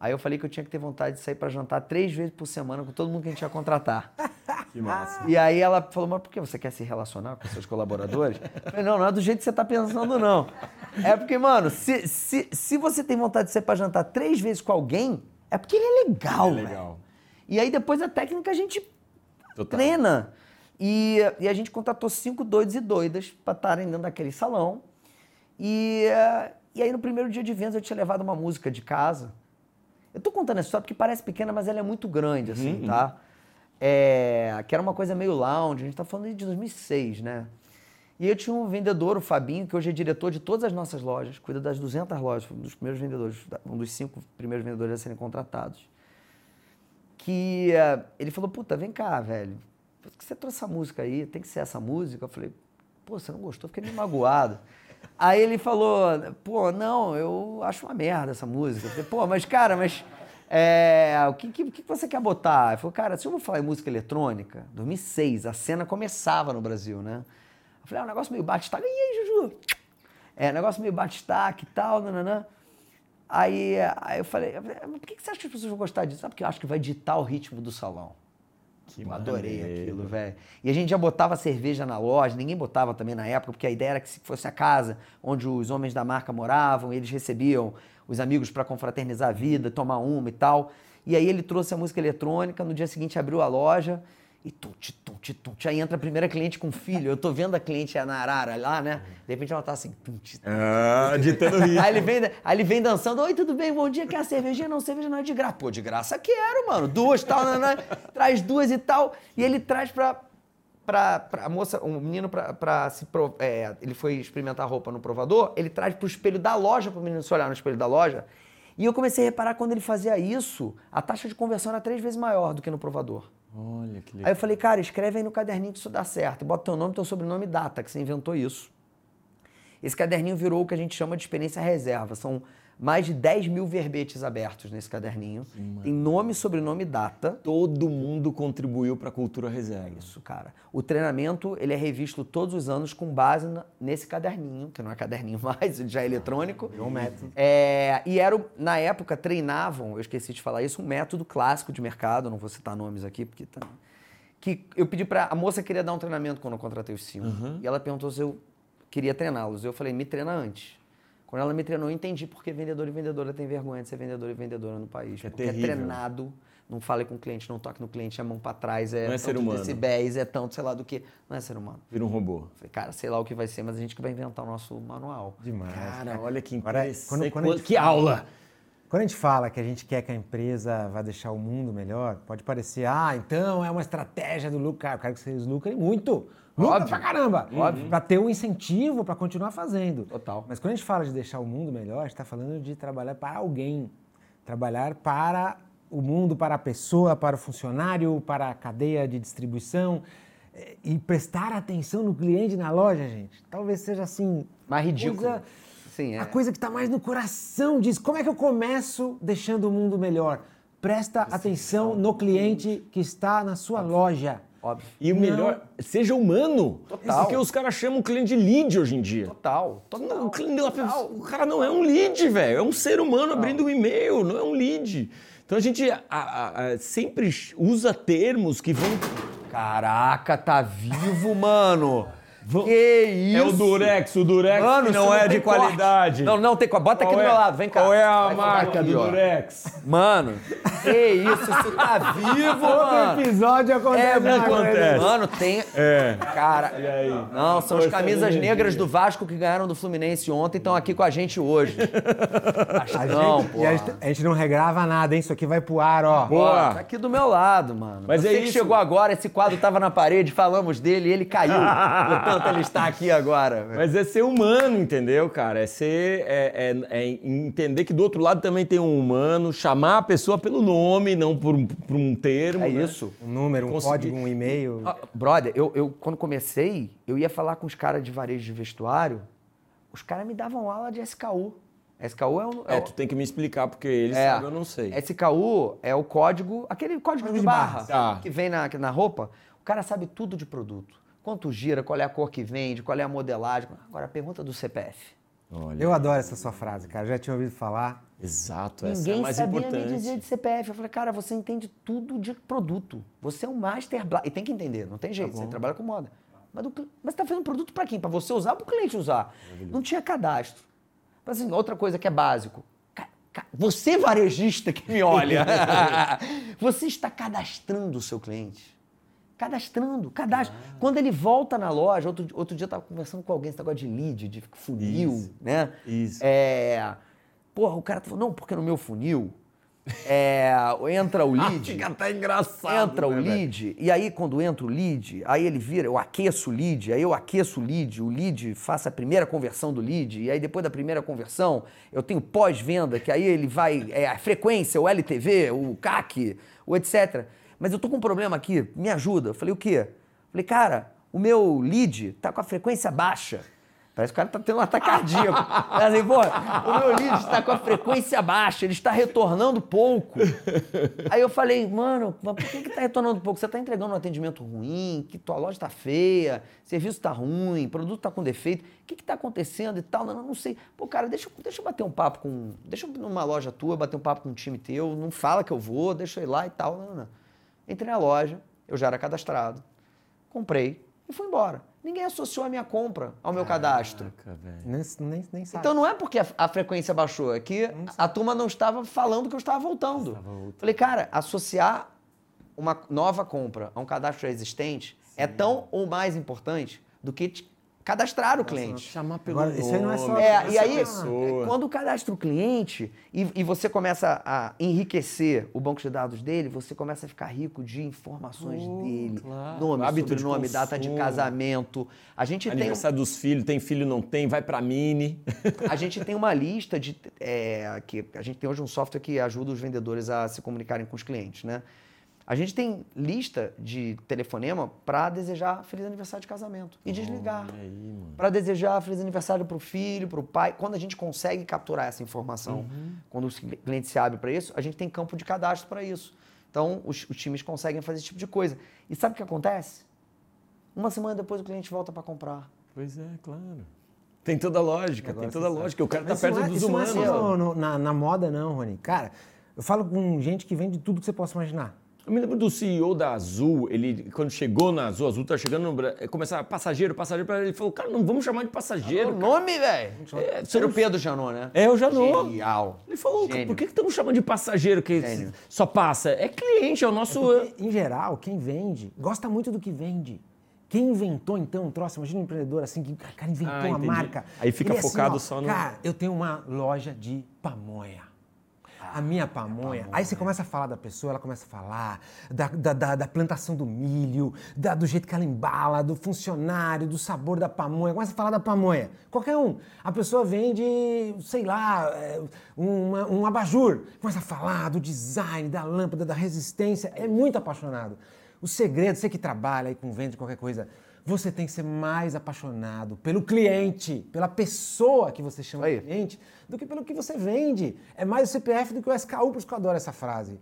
Aí eu falei que eu tinha que ter vontade de sair para jantar três vezes por semana com todo mundo que a gente ia contratar. Que massa. E aí ela falou, mas por que você quer se relacionar com seus colaboradores? Eu falei, não, não é do jeito que você está pensando, não. É porque, mano, se, se, se você tem vontade de sair para jantar três vezes com alguém, é porque ele é legal, É legal. Véio. E aí depois a técnica a gente Total. treina. E, e a gente contratou cinco doidos e doidas para estarem dentro daquele salão. E, e aí no primeiro dia de vendas eu tinha levado uma música de casa eu tô contando essa história porque parece pequena, mas ela é muito grande, assim, uhum. tá? É, que era uma coisa meio lounge, a gente tá falando de 2006, né? E eu tinha um vendedor, o Fabinho, que hoje é diretor de todas as nossas lojas, cuida das 200 lojas, um dos primeiros vendedores, um dos cinco primeiros vendedores a serem contratados. Que uh, ele falou: Puta, vem cá, velho, por que você trouxe essa música aí? Tem que ser essa música? Eu falei: Pô, você não gostou? Fiquei meio magoado. Aí ele falou, pô, não, eu acho uma merda essa música. Eu falei, pô, mas cara, mas é, o que, que, que, você quer botar? Ele falou, cara, se eu vou falar em música eletrônica, 2006, a cena começava no Brasil, né? Eu falei, é um negócio meio batistaca. E aí, Juju? É, negócio meio batistaca e tal, nananã. Aí, aí eu falei, por que você acha que as pessoas vão gostar disso? Ah, porque eu acho que vai ditar o ritmo do salão. Que adorei aquilo, velho. E a gente já botava cerveja na loja, ninguém botava também na época, porque a ideia era que se fosse a casa onde os homens da marca moravam, eles recebiam os amigos para confraternizar a vida, tomar uma e tal. E aí ele trouxe a música eletrônica, no dia seguinte abriu a loja e tut, tut, tut. Aí entra a primeira cliente com filho. Eu tô vendo a cliente, a Narara, lá, né? De repente ela tá assim. Tut, ah, ditando ritmo. Aí ele, vem, aí ele vem dançando. Oi, tudo bem? Bom dia. Quer a cervejinha? Não, cerveja não é de graça. Pô, de graça quero, mano. Duas tal, né, né? traz duas e tal. E ele traz pra, pra, pra a moça, um menino pra, pra se. Pro, é, ele foi experimentar a roupa no provador. Ele traz pro espelho da loja, pro menino se olhar no espelho da loja. E eu comecei a reparar quando ele fazia isso, a taxa de conversão era três vezes maior do que no provador. Olha que legal. Aí eu falei, cara, escreve aí no caderninho que isso dá certo. Bota teu nome, teu sobrenome e data, que você inventou isso. Esse caderninho virou o que a gente chama de experiência reserva. São mais de 10 mil verbetes abertos nesse caderninho. Sim, Tem nome, sobrenome e data. Todo mundo contribuiu para a cultura reserva. Isso, cara. O treinamento ele é revisto todos os anos com base na, nesse caderninho, que não é caderninho mais, já é eletrônico. É um método. É, e era, na época, treinavam, eu esqueci de falar isso, um método clássico de mercado, não vou citar nomes aqui, porque tá, que eu pedi para a moça queria dar um treinamento quando eu contratei os cinco. Uhum. E ela perguntou se eu queria treiná-los. Eu falei, me treina antes. Quando ela me treinou, eu entendi porque vendedor e vendedora tem vergonha de ser vendedor e vendedora no país. É porque é terrível. é treinado, não fale com o cliente, não toque no cliente, é mão para trás, é, não é ser humano. decibéis, é tanto, sei lá do que. Não é ser humano. Vira um robô. Falei, cara, sei lá o que vai ser, mas a gente que vai inventar o nosso manual. Demais. Cara, olha que interessante. Quando, quando que fala, aula! Quando a gente fala que a gente quer que a empresa vá deixar o mundo melhor, pode parecer, ah, então é uma estratégia do lucro. Cara, eu quero que vocês lucrem muito. Lucra Óbvio. pra caramba. Óbvio. Pra ter um incentivo para continuar fazendo. Total. Mas quando a gente fala de deixar o mundo melhor, a gente está falando de trabalhar para alguém. Trabalhar para o mundo, para a pessoa, para o funcionário, para a cadeia de distribuição. E prestar atenção no cliente na loja, gente. Talvez seja assim. Mais ridículo. Coisa, Sim, é. A coisa que está mais no coração diz: como é que eu começo deixando o mundo melhor? Presta atenção no cliente que está na sua loja. Óbvio. E o melhor, seja humano. Total. Porque os caras chamam o cliente de lead hoje em dia. Total. Total. o, cliente, o cara não é um lead, velho. É um ser humano abrindo um e-mail, não é um lead. Então a gente a- a- a- sempre usa termos que vão. Caraca, tá vivo, mano. Que isso? É o Durex, o Durex Mano, não você é de corte. qualidade. Não, não tem. Bota aqui Qual do é- meu lado, vem cá. Qual é a Vai marca aqui, do. Durex? Mano, que isso? Isso tá vivo, mano. episódio acontece É, mano, acontece. Mano, tem. É. Cara. E aí? Não, são as camisas negras do Vasco que ganharam do Fluminense ontem estão aqui com a gente hoje. A Não, gente, pô. a, gente, não regrava nada, hein? Isso aqui vai pro ar, ó. Boa. Tá aqui do meu lado, mano. Mas Você é que isso. chegou agora, esse quadro tava na parede, falamos dele e ele caiu. Ele está aqui agora. Mas é ser humano, entendeu, cara? É ser. É, é- é entender que do outro lado também tem um humano, chamar a pessoa pelo nome, não por, um- por um termo. É né? isso. Um número, um Consegui. código, um e-mail. Ah, Brother, eu, eu quando comecei, eu ia falar com os caras de varejo de vestuário, os caras me davam aula de SKU. SKU é um. É, o- tu tem que me explicar, porque eles É. sabem, eu não sei. SKU é o código, aquele código de de barra barras. Tá. que vem na, na roupa. O cara sabe tudo de produto. Quanto gira, qual é a cor que vende, qual é a modelagem. Agora, a pergunta do CPF. Olha. Eu adoro essa sua frase, cara. Já tinha ouvido falar. Exato, essa é a Ninguém mais sabia importante. me dizer de CPF. Eu falei, cara, você entende tudo de produto. Você é um master bla... E tem que entender, não tem jeito. você trabalha com moda. Mas, do mas você tá fazendo produto para quem? Para você usar ou para o cliente usar? Não tinha cadastro. Mas, assim, outra coisa que é básico. Ca- ca- Você, varejista que me olha, você está cadastrando o seu cliente. Cadastrando, cadastro. Quando ele volta na loja, outro, outro dia eu estava conversando com alguém, esse negócio de lead, de funil, Isso. né? Isso. É. Porra, o cara falou, não, porque no meu funil é, entra o lead. Fica até engraçado. Entra o né, velho? lead, e aí quando entra o lead, aí ele vira, eu aqueço o lead, aí eu aqueço o lead, o lead faça a primeira conversão do lead, e aí depois da primeira conversão, eu tenho pós-venda, que aí ele vai, é a frequência, o LTV, o CAC, o etc. Mas eu tô com um problema aqui, me ajuda. Eu falei, o quê? Eu falei, cara, o meu lead tá com a frequência baixa. Parece que o cara tá tendo um ataque cardíaco. Assim, pô, o meu lead está com a frequência baixa, ele está retornando pouco. Aí eu falei, mano, mas por que, que tá retornando pouco? Você tá entregando um atendimento ruim, que tua loja tá feia, serviço tá ruim, produto tá com defeito. O que que tá acontecendo e tal? Não, não, sei. Pô, cara, deixa, eu- deixa eu bater um papo com... Deixa eu ir numa loja tua, bater um papo com um time teu, não fala que eu vou, deixa eu ir lá e tal. Não, não. Entrei na loja, eu já era cadastrado, comprei e fui embora. Ninguém associou a minha compra ao meu cadastro. Caraca, velho. Nem, nem, nem sabe. Então não é porque a, a frequência baixou, é que a turma não estava falando que eu estava voltando. Falei, cara, associar uma nova compra a um cadastro já existente é tão ou mais importante do que te cadastrar o cliente. Chamar pelo Agora, isso aí não é nome, só- É, essa e aí, pessoa. quando cadastra o cliente e, e você começa a enriquecer o banco de dados dele, você começa a ficar rico de informações dele. claro. Nome, Hábito de sobrenome, data de casamento. A gente tem Aniversário dos filhos, tem filho, não tem, vai pra mini. a gente tem uma lista de. é, que a gente tem hoje um software que ajuda os vendedores a se comunicarem com os clientes, né? A gente tem lista de telefonema para desejar feliz aniversário de casamento e desligar. Para desejar feliz aniversário para o filho, para o pai. Quando a gente consegue capturar essa informação, quando o cliente se abre para isso, a gente tem campo de cadastro para isso. Então, os, os times conseguem fazer esse tipo de coisa. E sabe o que acontece? Uma semana depois o cliente volta para comprar. Pois é, claro. Tem toda a lógica, tem toda a lógica. O cara tá Mas perto é- dos isso não é humanos. no- na, na moda, não, Rony. Cara, eu falo com gente que vende tudo que você possa imaginar. Eu me lembro do CEO da Azul, ele, quando chegou na Azul, Azul tá chegando no Brasil, começava passageiro, passageiro, ele falou, cara, não vamos chamar de passageiro. o cara." nome, velho. É, Era o Pedro Janot, né? É, já não. Genial. Ele falou, por que estamos chamando de passageiro que Gênio. só passa? É cliente, é o nosso... Porque, em geral, quem vende gosta muito do que vende. Quem inventou, então, um troço, imagina um empreendedor assim, que o cara inventou Ah, uma marca. Aí fica Ele é focado ó, só no- Cara, eu tenho uma loja de pamonha. A minha pamonha. Aí você começa a falar da pessoa, ela começa a falar da, da, da- da plantação do milho, da- do jeito que ela embala, do funcionário, do sabor da pamonha. Começa a falar da pamonha. Qualquer um. A pessoa vende, sei lá, é, uma- um abajur. Começa a falar do design, da lâmpada, da resistência. É muito apaixonado. O segredo, você que trabalha aí com venda, qualquer coisa, você tem que ser mais apaixonado pelo cliente, pela pessoa que você chama Aí. de cliente, do que pelo que você vende. É mais o CPF do que o SKU, por isso que eu adoro essa frase.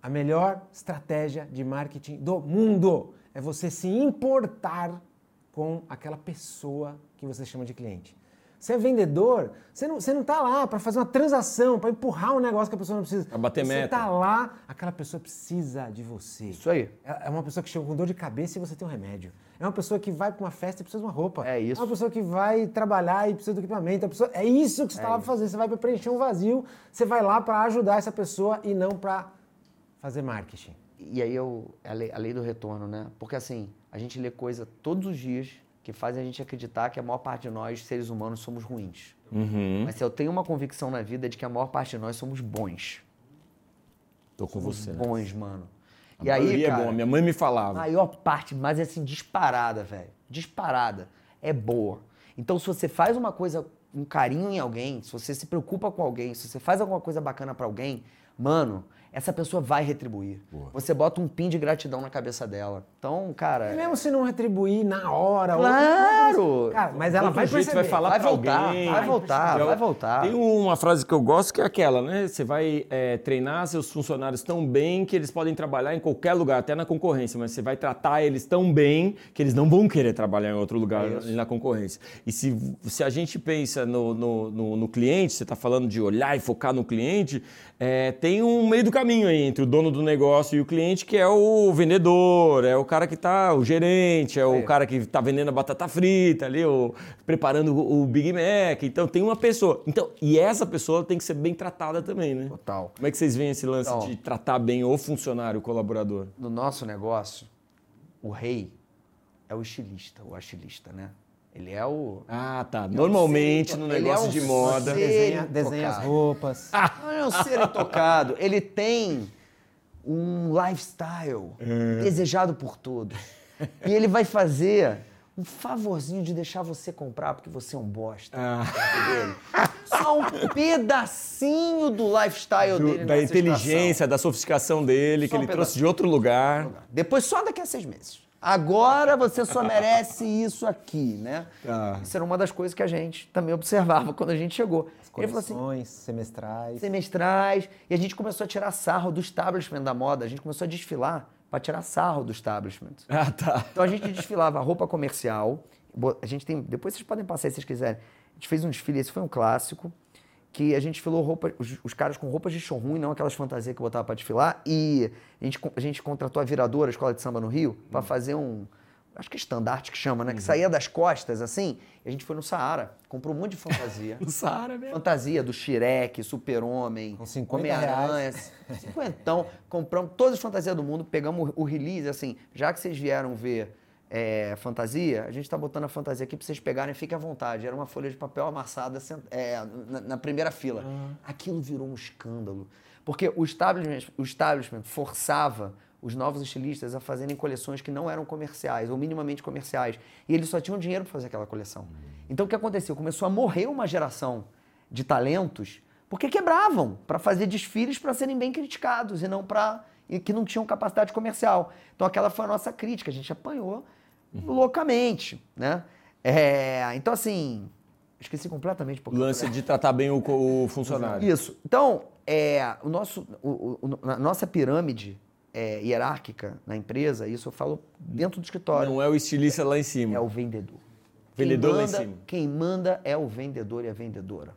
A melhor estratégia de marketing do mundo é você se importar com aquela pessoa que você chama de cliente. Você é vendedor, você não, você não tá lá para fazer uma transação, para empurrar um negócio que a pessoa não precisa. Pra bater você meta. tá lá, aquela pessoa precisa de você. Isso aí. É é uma pessoa que chega com dor de cabeça e você tem um remédio. É uma pessoa que vai para uma festa e precisa de uma roupa. É isso. É uma pessoa que vai trabalhar e precisa do equipamento. É, pessoa- é isso que você está lá para fazer. Você vai para preencher um vazio, você vai lá para ajudar essa pessoa e não para fazer marketing. E aí eu, a lei, a lei do retorno, né? Porque assim, a gente lê coisa todos os dias que fazem a gente acreditar que a maior parte de nós, seres humanos, somos ruins. Uhum. Mas eu tenho uma convicção na vida de que a maior parte de nós somos bons. Tô com você, né? Bons, mano. A e aí, cara, é bom. Minha mãe me a falava. maior parte, mas assim, disparada, velho. Disparada. É boa. Então, se você faz uma coisa, um carinho em alguém, se você se preocupa com alguém, se você faz alguma coisa bacana pra alguém, mano, essa pessoa vai retribuir. Você bota um pin de gratidão na cabeça dela. Então, cara. E mesmo se não retribuir na hora. ou- Claro! Cara, mas ela vai perceber. vai falar vai pra voltar, alguém. vai voltar, Eu- vai voltar. Tem uma frase que eu gosto que é aquela, né? Você vai é, treinar seus funcionários tão bem que eles podem trabalhar em qualquer lugar, até na concorrência, mas você vai tratar eles tão bem que eles não vão querer trabalhar em outro lugar É na concorrência. E se, se a gente pensa no, no, no- no cliente, você está falando de olhar e focar no cliente, é, tem um meio do caminho aí entre o dono do negócio e o cliente, que é o vendedor, é o cara que tá, o gerente, é o cara que tá vendendo a batata frita ali, o, preparando o, o Big Mac. Então tem uma pessoa. Então, e essa pessoa tem que ser bem tratada também, né? Total. Como é que vocês veem esse lance Então. de tratar bem o funcionário, o colaborador? No nosso negócio, o rei é o estilista, o estilista, né? Ele é o. Ah, tá. Normalmente no Ele é negócio um de moda. ser- Desenha, Ele desenha as tocado. roupas. Não é um ser intocado. Ele tem um lifestyle desejado por todos. E ele vai fazer um favorzinho de deixar você comprar porque você é um bosta. Ah. Só um pedacinho do lifestyle Do- dele da inteligência, da sofisticação dele, que Só um ele trouxe pedaço. de outro lugar. Depois só daqui a seis meses. Agora você só merece isso aqui, né? Tá. Isso era uma das coisas que a gente também observava quando a gente chegou. Ele falou assim, semestrais. semestrais. E a gente começou a tirar sarro do establishment da moda. A gente começou a desfilar para tirar sarro do establishment. Ah, tá. Então a gente desfilava roupa comercial. A gente tem. Depois vocês podem passar se vocês quiserem. A gente fez um desfile, esse foi um clássico. Que a gente desfilou roupa, os, os caras com roupas de showroom, e não aquelas fantasias que eu botava para desfilar. E a gente, a gente contratou a Viradora, a escola de samba no Rio, para fazer um. Acho que é estandarte que chama, né? Que saía das costas, assim. E a gente foi no Saara, comprou um monte de fantasia. O Saara mesmo. Fantasia do Shrek, Super-Homem, Com 50 Homem-Aranha. Cinquentão. Compramos todas as fantasias do mundo, pegamos o release, assim, já que vocês vieram ver é, fantasia, a gente tá botando a fantasia aqui pra vocês pegarem, fiquem à vontade. Era uma folha de papel amassada é, na, na primeira fila. Aquilo virou um escândalo. Porque o establishment, o establishment forçava os novos estilistas a fazerem coleções que não eram comerciais, ou minimamente comerciais. E eles só tinham dinheiro para fazer aquela coleção. Então o que aconteceu? Começou a morrer uma geração de talentos porque quebravam para fazer desfiles para serem bem criticados e não para e que não tinham capacidade comercial. Então aquela foi a nossa crítica, a gente apanhou loucamente, né? É, então assim, esqueci completamente lance de tratar bem o, o funcionário. isso. Então, é, o nosso, o, o- a nossa pirâmide é, hierárquica na empresa, isso eu falo dentro do escritório, Não é o estilista lá em cima. é o vendedor. Vendedor quem lá em manda, cima. Quem manda é o vendedor e a vendedora.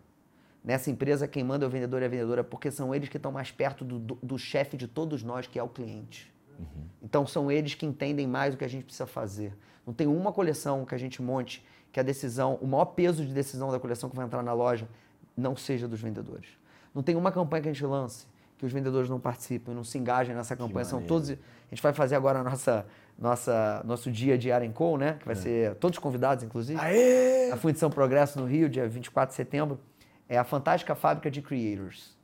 Nessa empresa, quem manda é o vendedor e a vendedora, porque são eles que estão mais perto do, do- do chefe de todos nós, que é o cliente. Uhum. Então, são eles que entendem mais o que a gente precisa fazer. Não tem uma coleção que a gente monte que a decisão, o maior peso de decisão da coleção que vai entrar na loja não seja dos vendedores. Não tem uma campanha que a gente lance que os vendedores não participem, não se engajem nessa campanha. São todos. A gente vai fazer agora a nossa, nossa, nosso dia de Arenco, né? Que vai ser todos convidados, inclusive. Aê! A Fundição Progresso no Rio, dia 24 de setembro, é a fantástica fábrica de creators.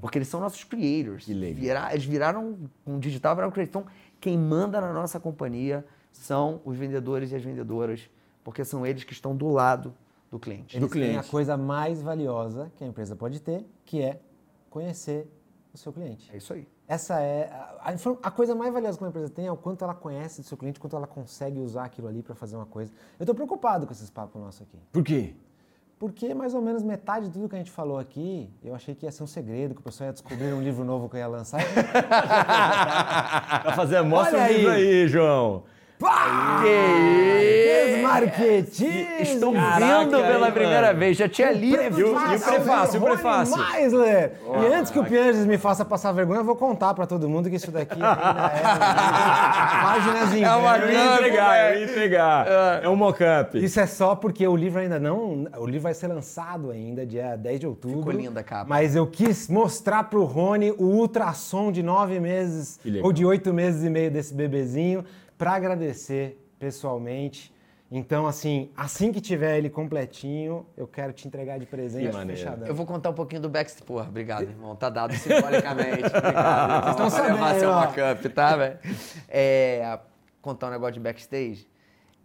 Porque eles são nossos creators. Que legal. Vira- eles viraram, com o digital, viraram creators. Então, quem manda na nossa companhia são os vendedores e as vendedoras, porque são eles que estão do lado do cliente. do Eles têm a cliente. coisa mais valiosa que a empresa pode ter, que é conhecer o seu cliente. É isso aí. Essa é a, a coisa mais valiosa que uma empresa tem é o quanto ela conhece do seu cliente, quanto ela consegue usar aquilo ali para fazer uma coisa. Eu estou preocupado com esses papos nossos aqui. Por quê? Porque mais ou menos metade de tudo que a gente falou aqui, eu achei que ia ser um segredo, que o pessoal ia descobrir um livro novo que eu ia lançar. Pra fazer, mostra Olha o livro aí. aí, João. Pá! Desmarketismo! Estou Caraca, vendo pela hein, primeira mano? vez. Já tinha lido. E o- e o prefácio, o prefácio? Meisler. E antes que o Pianges me faça passar vergonha, eu vou contar pra todo mundo que isso daqui ainda é páginas em É uma branco. Eu ia entregar, ia entregar. É um mock-up. Isso é só porque o livro ainda não. O livro vai ser lançado ainda, dia 10 de outubro. Ficou linda a capa. Mas eu quis mostrar pro Rony o ultrassom de nove meses Que ou de oito meses e meio desse bebezinho pra agradecer pessoalmente. Então, assim, assim que tiver ele completinho, eu quero te entregar de presente fechadão. Eu vou contar um pouquinho do backstage. Porra, obrigado, irmão. Tá dado simbolicamente. Obrigado. Vocês estão sabendo, seu ó. mock-up, tá, velho? É, contar um negócio de backstage.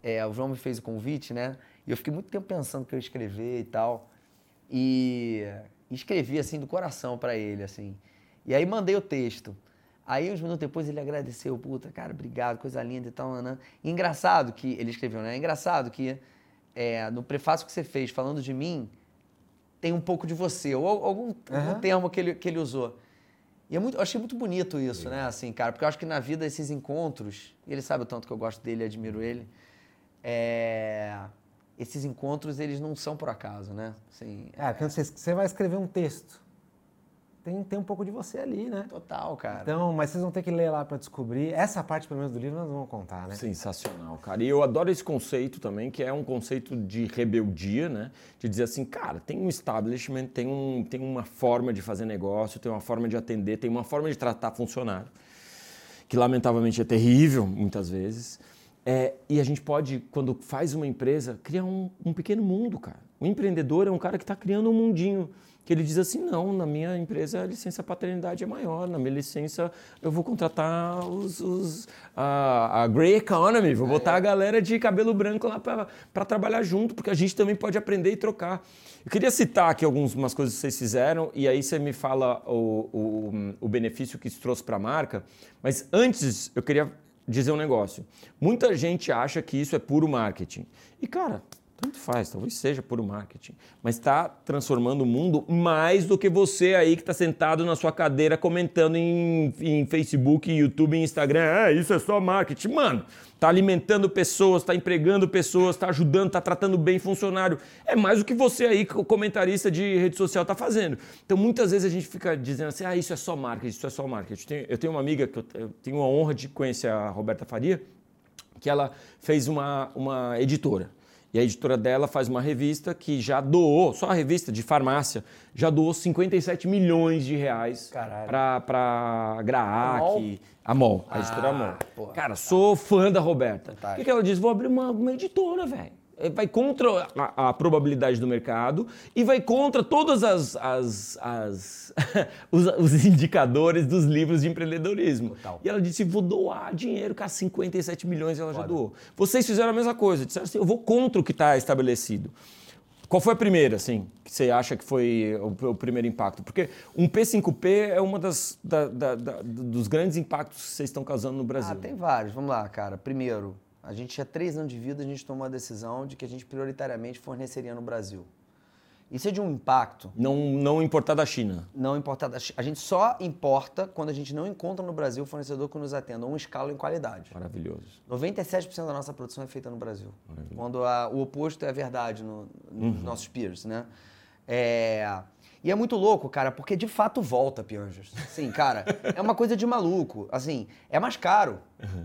É, o João me fez o convite, né? E eu fiquei muito tempo pensando que eu ia escrever e tal. E escrevi, assim, do coração pra ele, assim. E aí mandei o texto. Aí, uns minutos depois, ele agradeceu. Puta, cara, obrigado, coisa linda e tal, nanã. E engraçado que... Ele escreveu, né? Engraçado que é, no prefácio que você fez, falando de mim, tem um pouco de você, ou algum, algum Aham. termo que ele, que ele usou. E é muito, eu achei muito bonito isso, né? Assim, cara, porque eu acho que na vida esses encontros, e ele sabe o tanto que eu gosto dele e admiro ele, é, esses encontros, eles não são por acaso, né? Assim, É, quando você, você vai escrever um texto, tem, tem um pouco de você ali, né? total, cara. Então, mas vocês vão ter que ler lá pra descobrir. Essa parte, pelo menos, do livro nós vamos contar, né? Sensacional, cara. E eu adoro esse conceito também, que é um conceito de rebeldia, né? De dizer assim, cara, tem um establishment, tem, um, tem uma forma de fazer negócio, tem uma forma de atender, tem uma forma de tratar funcionário, que lamentavelmente é terrível muitas vezes. É, e a gente pode, quando faz uma empresa, criar um, um pequeno mundo, cara. O empreendedor é um cara que está criando um mundinho. Que ele diz assim: não, na minha empresa a licença paternidade é maior, na minha licença eu vou contratar os, os- a, a Grey Economy, vou botar a galera de cabelo branco lá para trabalhar junto, porque a gente também pode aprender e trocar. Eu queria citar aqui algumas coisas que vocês fizeram e aí você me fala o, o, o benefício que isso trouxe para a marca, mas antes eu queria dizer um negócio. Muita gente acha que isso é puro marketing. E, cara, tanto faz, talvez seja puro marketing. Mas está transformando o mundo mais do que você aí que está sentado na sua cadeira comentando em, em Facebook, YouTube Instagram. Ah, isso é só marketing. Mano, tá alimentando pessoas, tá empregando pessoas, tá ajudando, tá tratando bem funcionário. É mais do que você aí, co- comentarista de rede social, tá fazendo. Então, muitas vezes a gente fica dizendo assim, ah, isso é só marketing, isso é só marketing. Eu tenho uma amiga que eu eu tenho a honra de conhecer, a Roberta Faria, que ela fez uma, uma editora. E a editora dela faz uma revista que já doou, só a revista de farmácia, já doou 57 milhões de reais para A Graac, a MOL, a editora Ah, MOL. Cara, sou fã da Roberta. O que, que ela diz? Vou abrir uma, uma editora, velho. É, Vai contra a, a probabilidade do mercado e vai contra todas as, as, as- os, os indicadores dos livros de empreendedorismo. Total. E ela disse: vou doar dinheiro, cara, 57 milhões ela já doou. Vocês fizeram a mesma coisa, disseram assim: eu vou contra o que está estabelecido. Qual foi a primeira, assim, que você acha que foi o, o primeiro impacto? Porque um P5P é uma das da- da- da- dos grandes impactos que vocês estão causando no Brasil. Ah, tem vários. Vamos lá, cara. Primeiro, a gente tinha três anos de vida, a gente tomou a decisão de que a gente prioritariamente forneceria no Brasil. Isso é de um impacto Não, não importar da China. não importado. A gente só importa quando a gente não encontra no Brasil o fornecedor que nos atenda, um escala em qualidade. Maravilhoso. 97% da nossa produção é feita no Brasil. Quando a- o oposto é verdade no- nos nossos peers, né? É, e é muito louco, cara, porque de fato volta, Pianjas. Sim, cara, é uma coisa de maluco. Assim, é mais caro.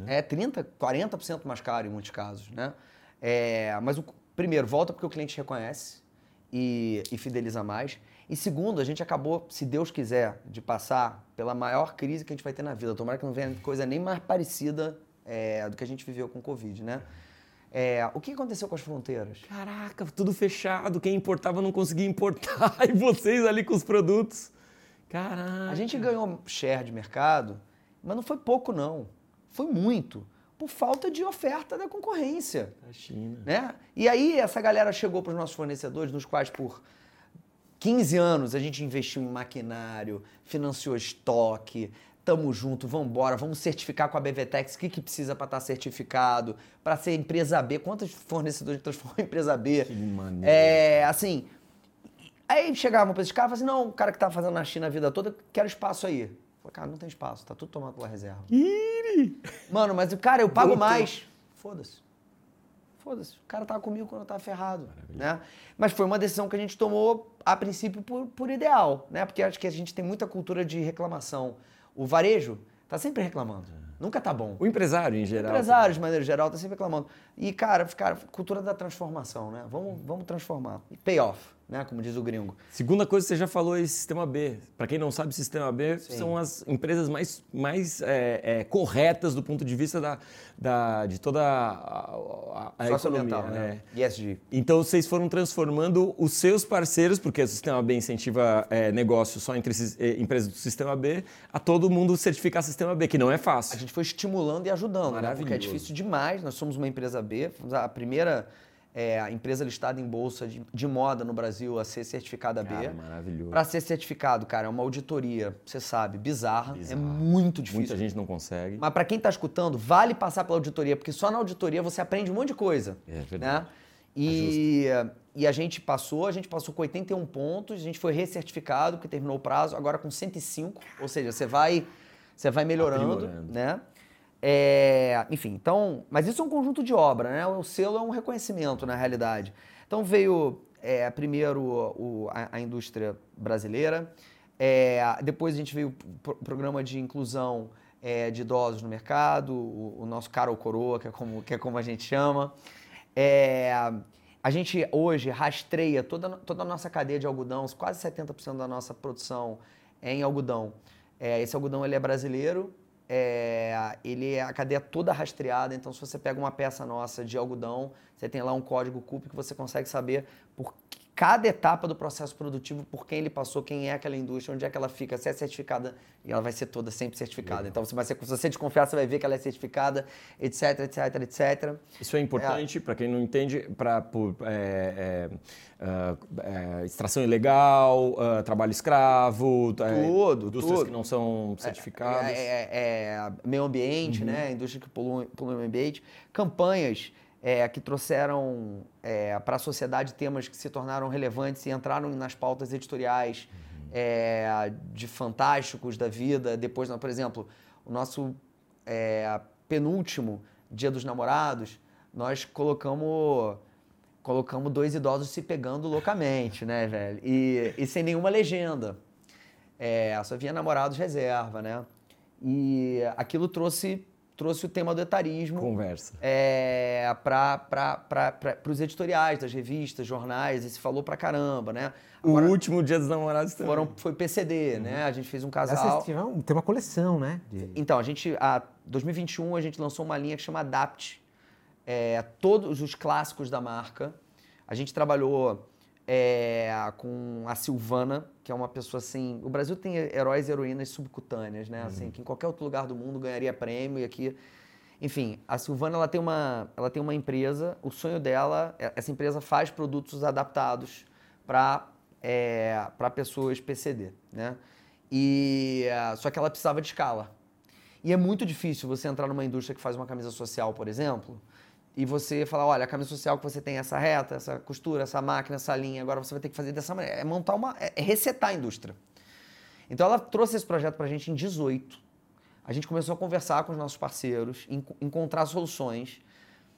É 30%, 40% mais caro em muitos casos, né? É, mas, o, primeiro, volta porque o cliente reconhece e, e fideliza mais. E segundo, a gente acabou, se Deus quiser, de passar pela maior crise que a gente vai ter na vida. Tomara que não venha coisa nem mais parecida é, do que a gente viveu com o Covid, né? É, o que aconteceu com as fronteiras? Caraca, tudo fechado. Quem importava não conseguia importar. E vocês ali com os produtos. Caraca. A gente ganhou share de mercado, mas não foi pouco, não. Foi muito. Por falta de oferta da concorrência. Da China. né? E aí essa galera chegou para os nossos fornecedores, nos quais por 15 anos a gente investiu em maquinário, financiou estoque, tamo junto, vamos embora, vamos certificar com a BVTEX o que, que precisa para estar certificado, para ser empresa B, quantos fornecedores transformam em empresa B? Que maneiro. É, assim, Aí chegavam pra esses caras e falavam assim, não, o cara que tá fazendo na China a vida toda, quero espaço aí. Falei, cara, não tem espaço, tá tudo tomado pela reserva. Iri! Mano, mas, cara, eu pago mais. Foda-se. Foda-se. O cara tava comigo quando eu tava ferrado, né? Mas foi uma decisão que a gente tomou, a princípio, por, por ideal, né? Porque acho que a gente tem muita cultura de reclamação. O varejo tá sempre reclamando. Nunca tá bom. O empresário, em O geral. empresário, de maneira geral, tá sempre reclamando. E, cara, cara, cultura da transformação, né? Vamos, vamos transformar. Payoff, né? Como diz o gringo. Segunda coisa que você já falou é Sistema B. Para quem não sabe, Sistema B Sim. são as empresas mais, mais é, é, corretas do ponto de vista da, da- de toda a, a, a economia. né? é. ESG. Então vocês foram transformando os seus parceiros, porque o Sistema B incentiva é, negócio só entre eh, empresas do Sistema B, a todo mundo certificar Sistema B, que não é A fácil. gente foi estimulando e ajudando, né? Porque é difícil demais. Nós somos uma empresa B, fomos a primeira é, a empresa listada em bolsa de, de moda no Brasil a ser certificada B. Cara, maravilhoso. Para ser certificado, cara, é uma auditoria, você sabe, bizarra, Bizarro. é muito difícil. Muita gente não consegue. Mas para quem está escutando, vale passar pela auditoria, porque só na auditoria você aprende um monte de coisa. É verdade. Né? E, e a gente passou, a gente passou com 81 pontos, a gente foi recertificado, porque terminou o prazo, agora com 105, ou seja, você vai, você vai melhorando, Aprimorando. né? É, enfim, então, mas isso é um conjunto de obra, né? O selo é um reconhecimento, na realidade. Então veio é, primeiro o- a, a indústria brasileira, é, depois a gente veio o programa de inclusão é, de idosos no mercado, o, o nosso cara ou coroa, que é como, que é como a gente chama. É, a gente hoje rastreia toda, toda a nossa cadeia de algodão, quase 70% da nossa produção é em algodão. É, esse algodão ele é brasileiro, é, ele é a cadeia toda rastreada, então se você pega uma peça nossa de algodão, você tem lá um código CUP que você consegue saber por cada etapa do processo produtivo, por quem ele passou, quem é aquela indústria, onde é que ela fica, se é certificada, e ela vai ser toda sempre certificada. Então, se você, se você desconfiar, você vai ver que ela é certificada, etc, etc, etc. Isso é importante para quem não entende, para é, é, ah, é, extração ilegal, ah, trabalho escravo, é, Tudo, indústrias tudo. que não são certificadas. É, é- é meio ambiente, né? Indústria que polui, polui o meio ambiente. Campanhas é, que trouxeram para a sociedade temas que se tornaram relevantes e entraram nas pautas editoriais é, de fantásticos da vida. Depois, por exemplo, o nosso é, penúltimo Dia dos Namorados, nós colocamos colocamos dois idosos se pegando loucamente, né, velho? E, e sem nenhuma legenda. É, só vinha namorados reserva, né? E aquilo trouxe, trouxe o tema do etarismo Conversa. é, para os editoriais das revistas, jornais, e se falou pra caramba, né? O último dia dos namorados também. Foram, foi PCD, né? A gente fez um casal. Vocês tiveram, tem uma coleção, né? de- Então, a gente, a 2021, a gente lançou uma linha que chama Adapt. É, todos os clássicos da marca. A gente trabalhou é, com a Silvana, que é uma pessoa assim. O Brasil tem heróis e heroínas subcutâneas, né? Assim, que em qualquer outro lugar do mundo ganharia prêmio e aqui. Enfim, a Silvana ela tem uma, ela tem uma empresa. O sonho dela, é- essa empresa faz produtos adaptados para é, para pessoas PCD, né? E só que ela precisava de escala. E é muito difícil você entrar numa indústria que faz uma camisa social, por exemplo, e você falar, olha, a camisa social que você tem essa reta, essa costura, essa máquina, essa linha, agora você vai ter que fazer dessa maneira. É montar uma. é é resetar a indústria. Então ela trouxe esse projeto pra gente em 18. A gente começou a conversar com os nossos parceiros, en- encontrar soluções.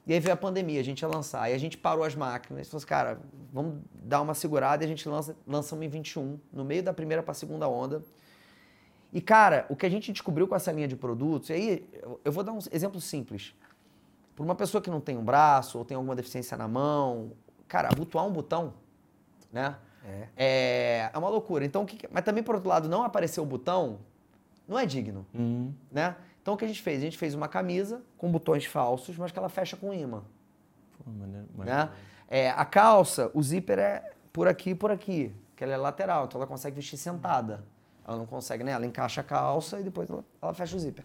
E aí veio a pandemia, a gente ia lançar. Aí a gente parou as máquinas e falou assim, cara, vamos dar uma segurada e a gente lança, lançamos em 21, no meio da primeira para a segunda onda. E, cara, o que a gente descobriu com essa linha de produtos, e aí eu vou dar um exemplo simples. Para uma pessoa que não tem um braço ou tem alguma deficiência na mão, cara, abotoar um botão, né? É. É, é uma loucura. Então, o que mas também, por outro lado, não aparecer o botão não é digno, Hum. né? Então, o que a gente fez? A gente fez uma camisa com botões falsos, mas que ela fecha com imã, Pô, maneiro, né? É, a calça, o zíper é por aqui e por aqui, que ela é lateral, então ela consegue vestir sentada. Ela não consegue, né? Ela encaixa a calça e depois ela, ela fecha o zíper.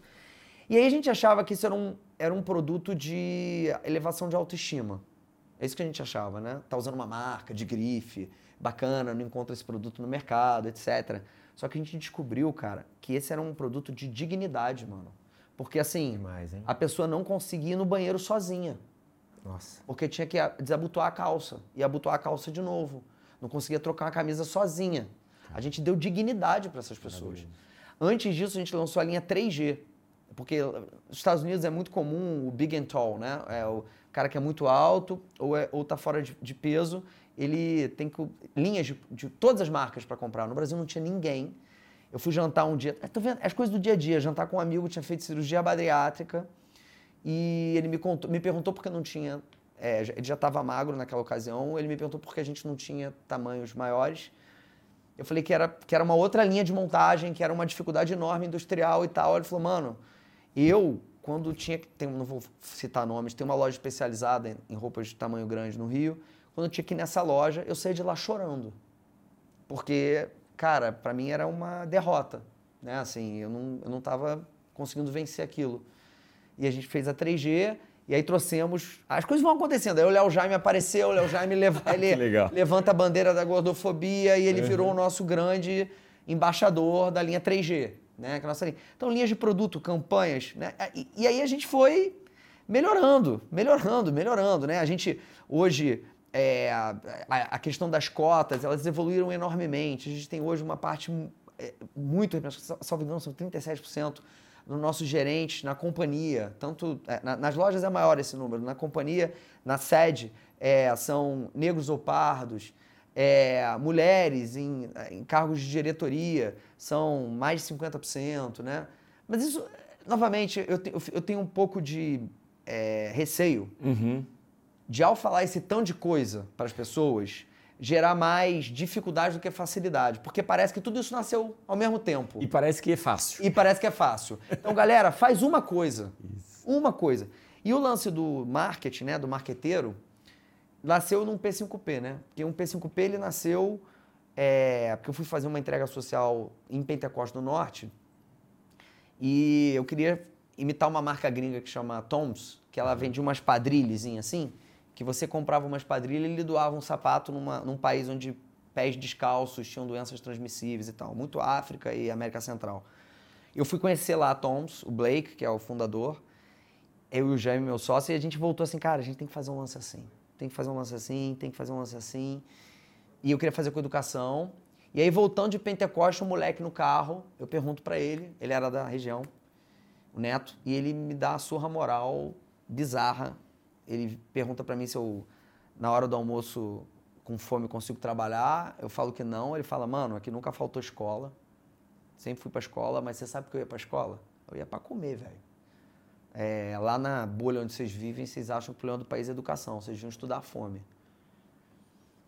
E aí a gente achava que isso era um, era um produto de elevação de autoestima. É isso que a gente achava, né? Tá usando uma marca de grife, bacana, não encontra esse produto no mercado, etc. Só que a gente descobriu, cara, que esse era um produto de dignidade, mano. Porque assim, Demais, a pessoa não conseguia ir no banheiro sozinha. Nossa. Porque tinha que a- desabotoar a calça e abotoar a calça de novo. não conseguia trocar uma camisa sozinha. A gente deu dignidade para essas pessoas. Antes disso, a gente lançou a linha 3G. Porque nos Estados Unidos é muito comum o big and tall, né? É o cara que é muito alto ou, é, ou tá fora de, de peso, ele tem que, linhas de, de todas as marcas para comprar. No Brasil não tinha ninguém. Eu fui jantar um dia, tô vendo, as coisas do dia a dia, jantar com um amigo, tinha feito cirurgia bariátrica e ele me, contou, me perguntou por que não tinha, é, ele já estava magro naquela ocasião, ele me perguntou por que a gente não tinha tamanhos maiores. Eu falei que era, que era uma outra linha de montagem, que era uma dificuldade enorme industrial e tal. Ele falou, mano, eu, quando tinha que. Tem, não vou citar nomes, tem uma loja especializada em, em roupas de tamanho grande no Rio. Quando eu tinha que ir nessa loja, eu saí de lá chorando. Porque, cara, para mim era uma derrota. Né? Assim, eu não, eu não tava conseguindo vencer aquilo. E a gente fez a 3G, e aí trouxemos. As coisas vão acontecendo. Aí o Léo Jaime apareceu, o Léo Jaime leva, ele levanta a bandeira da gordofobia e ele uhum. virou o nosso grande embaixador da linha 3G. Né? Então, linhas de produto, campanhas. Né? E, e, aí a gente foi melhorando, melhorando, melhorando. Né? A gente hoje. É, a, a, questão das cotas, elas evoluíram enormemente. A gente tem hoje uma parte é, muito, salvo engano, são 37% nos nossos gerentes, na companhia, tanto é, na, nas lojas é maior esse número, na companhia, na sede, é, são negros ou pardos, é, mulheres em, em, cargos de diretoria são mais de 50%, né? Mas isso, novamente, eu, te, eu tenho um pouco de é, receio uhum. de, ao falar esse tanto de coisa para as pessoas, gerar mais dificuldade do que facilidade. Porque parece que tudo isso nasceu ao mesmo tempo. E parece que é fácil. E parece que é fácil. Então, galera, faz uma coisa. Isso. Uma coisa. E o lance do marketing, né, do marqueteiro, nasceu num P5P, né? Porque um P5P ele nasceu é, porque eu fui fazer uma entrega social em Pentecoste do Norte e eu queria imitar uma marca gringa que chama Toms, que ela vende umas padrilhas assim que você comprava uma esquadrilha e lhe doava um sapato numa, num país onde pés descalços tinham doenças transmissíveis e tal, muito África e América Central. Eu fui conhecer lá a Toms, o Blake, que é o fundador, eu e o Jaime, meu sócio, e a gente voltou assim, cara, a gente tem que fazer um lance assim, tem que fazer um lance assim, tem que fazer um lance assim. E eu queria fazer com educação. E aí, voltando de Pentecoste, um moleque no carro, eu pergunto para ele, ele era da região, o Neto, e ele me dá a surra moral bizarra ele pergunta para mim se eu, na hora do almoço, com fome, consigo trabalhar. Eu falo que não. Ele fala, mano, aqui nunca faltou escola. Sempre fui para escola, mas você sabe que eu ia para escola? Eu ia para comer, velho. É, lá na bolha onde vocês vivem, vocês acham que o problema do país é educação. Vocês vão estudar fome.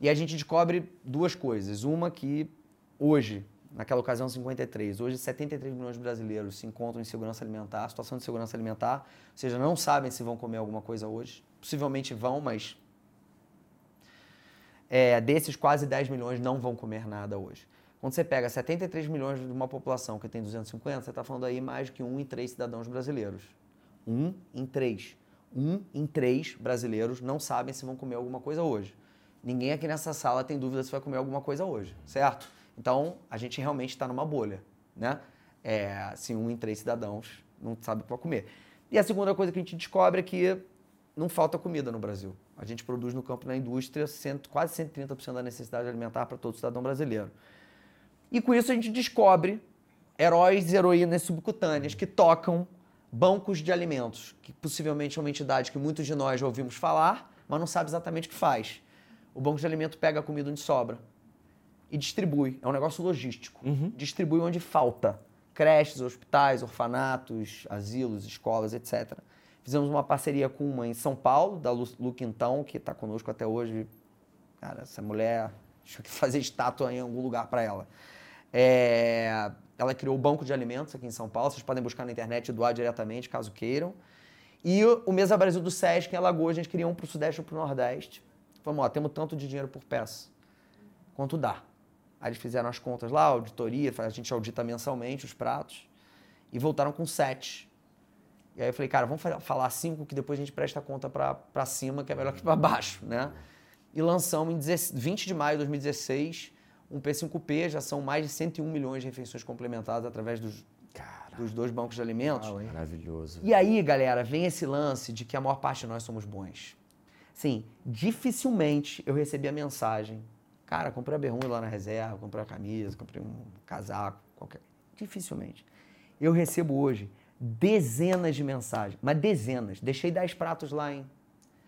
E a gente descobre duas coisas. Uma que hoje, naquela ocasião 53, hoje 73 milhões de brasileiros se encontram em segurança alimentar, situação de segurança alimentar, ou seja, não sabem se vão comer alguma coisa hoje possivelmente vão, mas é, desses quase 10 milhões não vão comer nada hoje. Quando você pega 73 milhões de uma população que tem 250, você está falando aí mais que um em três cidadãos brasileiros. Um em três. Um em três brasileiros não sabem se vão comer alguma coisa hoje. Ninguém aqui nessa sala tem dúvida se vai comer alguma coisa hoje, certo? Então, a gente realmente está numa bolha, né? É, assim, um em três cidadãos não sabe o que vai comer. E a segunda coisa que a gente descobre é que não falta comida no Brasil. A gente produz no campo da indústria cento, quase 130% da necessidade alimentar para todo cidadão brasileiro. E com isso a gente descobre heróis e heroínas subcutâneas que tocam bancos de alimentos, que possivelmente é uma entidade que muitos de nós já ouvimos falar, mas não sabe exatamente o que faz. O banco de alimento pega a comida onde sobra e distribui. É um negócio logístico. Uhum. Distribui onde falta. Creches, hospitais, orfanatos, asilos, escolas, etc. Fizemos uma parceria com uma em São Paulo, da Lu, Lu Quintão, que está conosco até hoje. Cara, essa mulher, deixa eu fazer estátua em algum lugar para ela. É, ela criou o Banco de Alimentos aqui em São Paulo. Vocês podem buscar na internet e doar diretamente, caso queiram. E o, Mesa Brasil do Sesc em Alagoas, a gente queria um para o Sudeste ou para o Nordeste. Vamos lá, temos tanto de dinheiro por peça. Quanto dá? Aí eles fizeram as contas lá, auditoria, a gente audita mensalmente os pratos. E voltaram com sete. E aí eu falei, cara, vamos falar cinco que depois a gente presta conta para cima, que é melhor que para baixo, né? E lançamos em 20 de maio de 2016 um P5P, já são mais de 101 milhões de refeições complementadas através dos, dos dois bancos de alimentos. Maravilhoso. E aí, galera, vem esse lance de que a maior parte de nós somos bons. Sim, dificilmente eu recebi a mensagem, Cara, comprei a bermuda lá na reserva, comprei a camisa, comprei um casaco, qualquer. Dificilmente. Eu recebo hoje dezenas de mensagens, mas dezenas. Deixei 10 pratos lá, hein?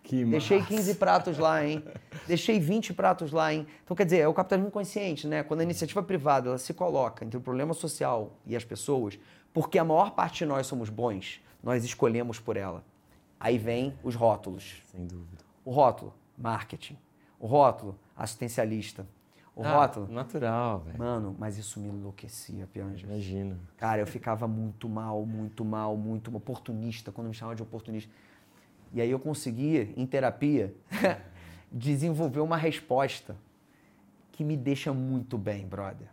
Que Deixei massa. 15 pratos lá, hein? Deixei 20 pratos lá, hein? Então, quer dizer, é o capitalismo consciente, né? Quando a iniciativa privada ela se coloca entre o problema social e as pessoas, porque a maior parte de nós somos bons, nós escolhemos por ela. Aí vem os rótulos. Sem dúvida. O rótulo, marketing. O rótulo, assistencialista. O Ah, rótulo, Natural, velho. mano, mas isso me enlouquecia, Pianja. Imagina. Cara, eu ficava muito mal, muito mal, muito oportunista, quando me chamavam de oportunista. E aí eu consegui, em terapia, desenvolver uma resposta que me deixa muito bem, brother.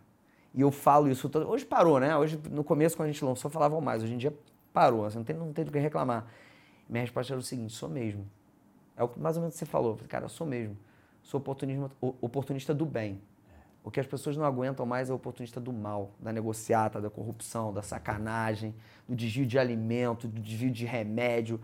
E eu falo isso todo... Hoje parou, né? Hoje, no começo, quando a gente lançou, falavam mais. Hoje em dia, parou. Assim, não, tem, não tem do que reclamar. Minha resposta era o seguinte, sou mesmo. É o que mais ou menos você falou. Cara, eu sou mesmo. Sou oportunismo, oportunista do bem. O que as pessoas não aguentam mais é o oportunista do mal, da negociata, da corrupção, da sacanagem, do desvio de alimento, do desvio de remédio.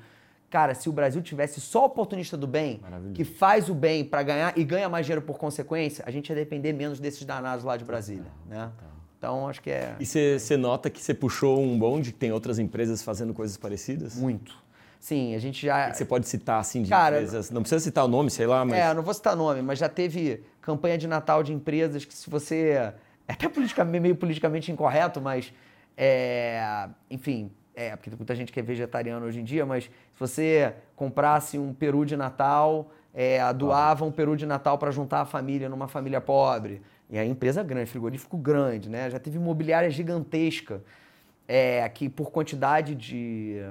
Cara, se o Brasil tivesse só oportunista do bem, que faz o bem para ganhar e ganha mais dinheiro por consequência, a gente ia depender menos desses danados lá de Brasília, né? Então, acho que é E você nota que você puxou um bonde, que tem outras empresas fazendo coisas parecidas? muito. Sim, a gente já Você pode citar, assim, de Cara, empresas... Não precisa citar o nome, sei lá, mas... É, não vou citar nome, mas já teve campanha de Natal de empresas que se você. É até politicamente, meio politicamente incorreto, mas. É, enfim, é, porque muita gente que é vegetariano hoje em dia, mas se você comprasse um peru de Natal, é, doava um peru de Natal para juntar a família numa família pobre. E a empresa grande, frigorífico grande, né? Já teve imobiliária gigantesca, é, que por quantidade de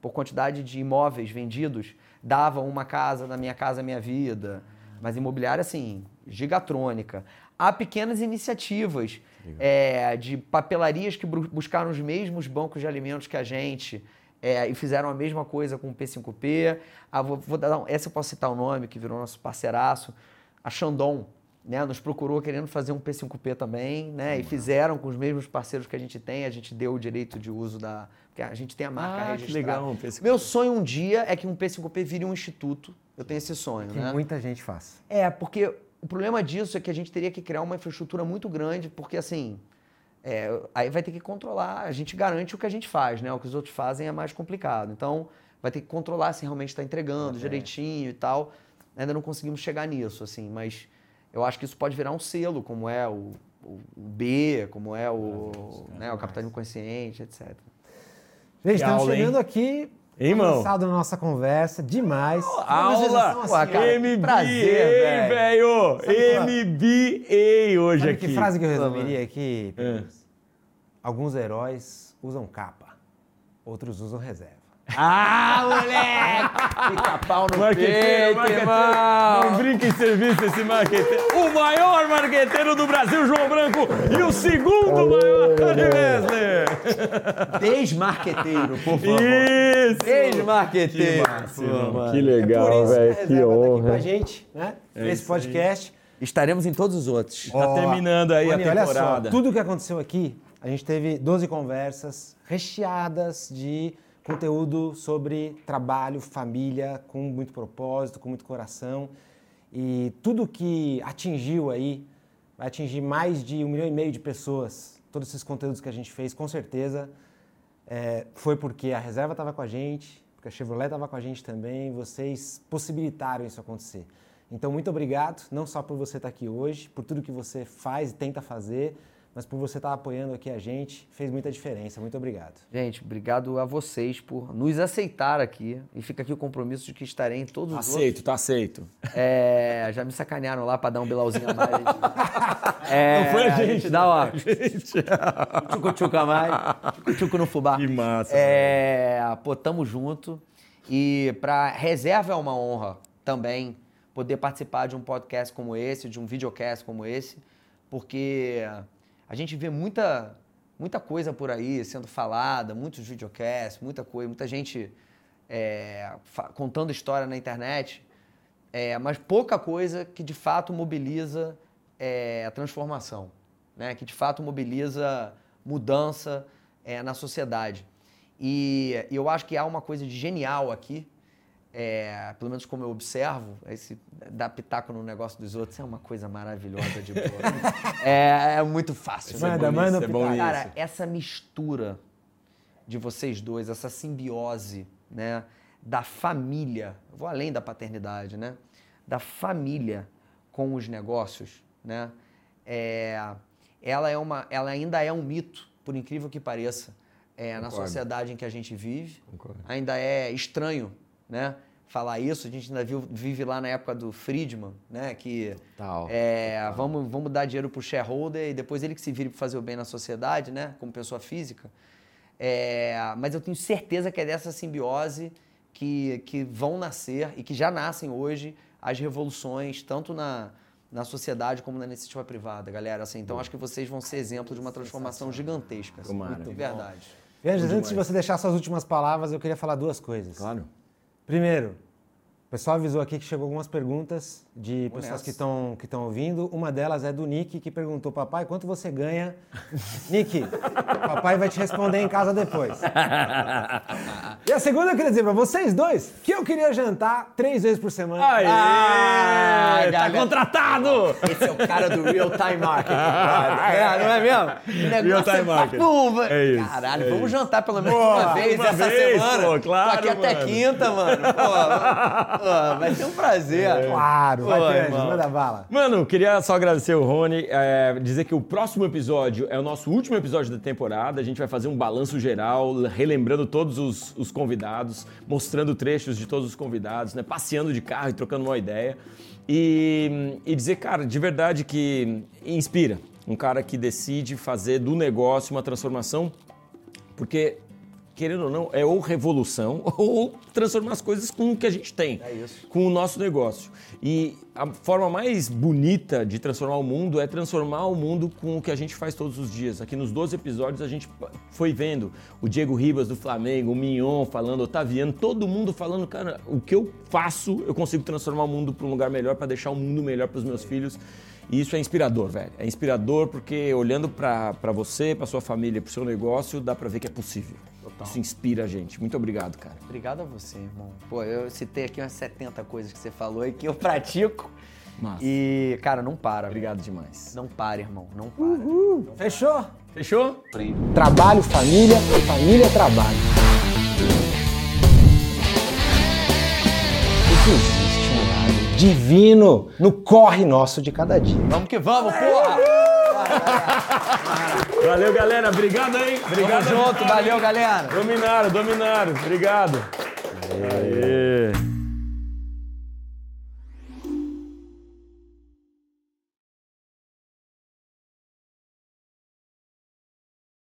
por quantidade de imóveis vendidos davam uma casa na minha casa minha vida, mas imobiliária assim gigatrônica. Há pequenas iniciativas é, de papelarias que buscaram os mesmos bancos de alimentos que a gente é, e fizeram a mesma coisa com o P5P. Ah, vou, vou dar essa eu posso citar o nome que virou nosso parceiraço, a Shandong né, nos procurou querendo fazer um P5P também, né, e fizeram com os mesmos parceiros que a gente tem, a gente deu o direito de uso da, porque a gente tem a marca Ah, registrada. legal, um P5P. Meu sonho um dia é que um P5P vire um instituto. Eu tenho esse sonho, Que né? muita gente faz. É, porque o problema disso é que a gente teria que criar uma infraestrutura muito grande, porque assim, é, aí vai ter que controlar, a gente garante o que a gente faz, né? O que os outros fazem é mais complicado. Então, vai ter que controlar se realmente está entregando direitinho e tal. Ainda não conseguimos chegar nisso, assim, mas eu acho que isso pode virar um selo, como é o, o- o B, como é o, né, o capitalismo consciente, etc. Gente, estamos chegando aqui. Hein, irmão? avançado na nossa conversa, demais. Aula! Visualização Pô, cara, MBA, prazer, velho! MBA hoje Sabe aqui. que frase que eu resumiria aqui? É. Alguns heróis usam capa, outros usam reserva. Ah, moleque! Pica-pau no Marqueteiro, peito, marqueteiro. irmão! Não brinca em serviço esse marqueteiro. O maior marqueteiro do Brasil, João Branco. E o segundo maior, Tony Wesley. Desmarqueteiro, por favor. Isso! Desmarqueteiro. Que É por legal, isso velho. que a Que reserva tá aqui com honra. a gente, né? Nesse isso aí. podcast. Estaremos em todos os outros. Tá Ó, terminando aí a Rony, olha temporada. só, tudo o que aconteceu aqui, a gente teve 12 conversas recheadas de conteúdo sobre trabalho, família, com muito propósito, com muito coração. E tudo que atingiu aí, vai atingir mais de um milhão e meio de pessoas. Todos esses conteúdos que a gente fez, com certeza, é, foi porque a reserva estava com a gente, porque a Chevrolet estava com a gente também, vocês possibilitaram isso acontecer. Então, muito obrigado, não só por você estar aqui hoje, por tudo que você faz e tenta fazer, mas por você estar apoiando aqui a gente, fez muita diferença. Muito obrigado. Gente, obrigado a vocês por nos aceitar aqui. E fica aqui o compromisso de que estarei em todos os Aceito, tá aceito. É, já me sacanearam lá pra dar um bilauzinho a mais. É, Não foi a gente, dá uma Gente. tchucu-tchucu a mais. Tchucu no fubá. Que massa. É, pô, tamo junto. E pra reserva é uma honra também poder participar de um podcast como esse, de um videocast como esse, porque a gente vê muita, muita coisa por aí sendo falada, muitos videocasts, muita coisa, muita gente é, contando história na internet, é, mas pouca coisa que de fato mobiliza é, a transformação, né? que de fato mobiliza mudança é, na sociedade. E eu acho que há uma coisa de genial aqui, é, pelo menos como eu observo, esse dar pitaco no negócio dos outros é uma coisa maravilhosa de boa. é, é muito fácil. né? Manda, manda isso, é bom pitaco. isso. Cara, essa mistura de vocês dois, essa simbiose, né, da família, eu vou além da paternidade, né, da família com os negócios, né, é, ela é uma, ela ainda é um mito, por incrível que pareça, é, na sociedade em que a gente vive, Concordo. ainda é estranho, né, falar isso. A gente ainda viu- vive lá na época do Friedman, né, que Tal. é, vamos, vamos dar dinheiro pro shareholder e depois ele que se vire para fazer o bem na sociedade, né? Como pessoa física. É, mas eu tenho certeza que é dessa simbiose que, que vão nascer e que já nascem hoje as revoluções, tanto na, na sociedade como na iniciativa privada, galera. Assim, então acho que vocês vão ser exemplo de uma transformação gigantesca. assim, Tomara. de verdade. Vianjas, antes de você deixar suas últimas palavras, eu queria falar duas coisas. Claro. Primeiro, o pessoal avisou aqui que chegou algumas perguntas de pessoas nessa. que estão que estão ouvindo. Uma delas é do Nick, que perguntou, papai, quanto você ganha? Nick, papai vai te responder em casa depois. e a segunda eu queria dizer pra vocês dois que eu queria jantar três vezes por semana. Aê! Ah, tá galera. contratado! Esse é o cara do real time marketing. cara. É, não é mesmo? O negócio Real time é marketing. papo, velho. É isso, Caralho, é vamos isso. jantar pelo menos Pô, uma vez uma essa vez, semana. pô, claro, Tô aqui até mano. quinta, mano. Pô, vai ser um prazer. Claro, vai, Pô, Vianjas, irmão. manda bala. Mano, queria só agradecer o Rony, é, dizer que o próximo episódio é o nosso último episódio da temporada. A gente vai fazer um balanço geral, relembrando todos os, os convidados, mostrando trechos de todos os convidados, né? Passeando de carro e trocando uma ideia. E, e dizer, cara, de verdade que inspira. Um cara que decide fazer do negócio uma transformação porque, querendo ou não, é ou revolução ou transformar as coisas com o que a gente tem. É isso. Com o nosso negócio. E a forma mais bonita de transformar o mundo é transformar o mundo com o que a gente faz todos os dias. Aqui nos 12 episódios a gente foi vendo o Diego Ribas do Flamengo, o Mignon falando, o Otaviano, todo mundo falando, cara, o que eu faço, eu consigo transformar o mundo para um lugar melhor, para deixar o mundo melhor para os meus filhos. E isso é inspirador, velho. É inspirador porque olhando para você, para sua família, para o seu negócio, dá para ver que é possível. Isso inspira a gente. Muito obrigado, cara. Obrigado a você, irmão. Pô, eu citei aqui umas 70 coisas que você falou e que eu pratico. Massa. E, cara, não para. Obrigado demais. Não para, irmão. Não para. Fechou? Fechou? Trabalho, família, família, trabalho. O divino no corre nosso de cada dia. Vamos que vamos, porra! Valeu, galera. Obrigado, hein? Obrigado. Tamo junto, valeu, galera! Dominaram, dominaram. Obrigado. Aê.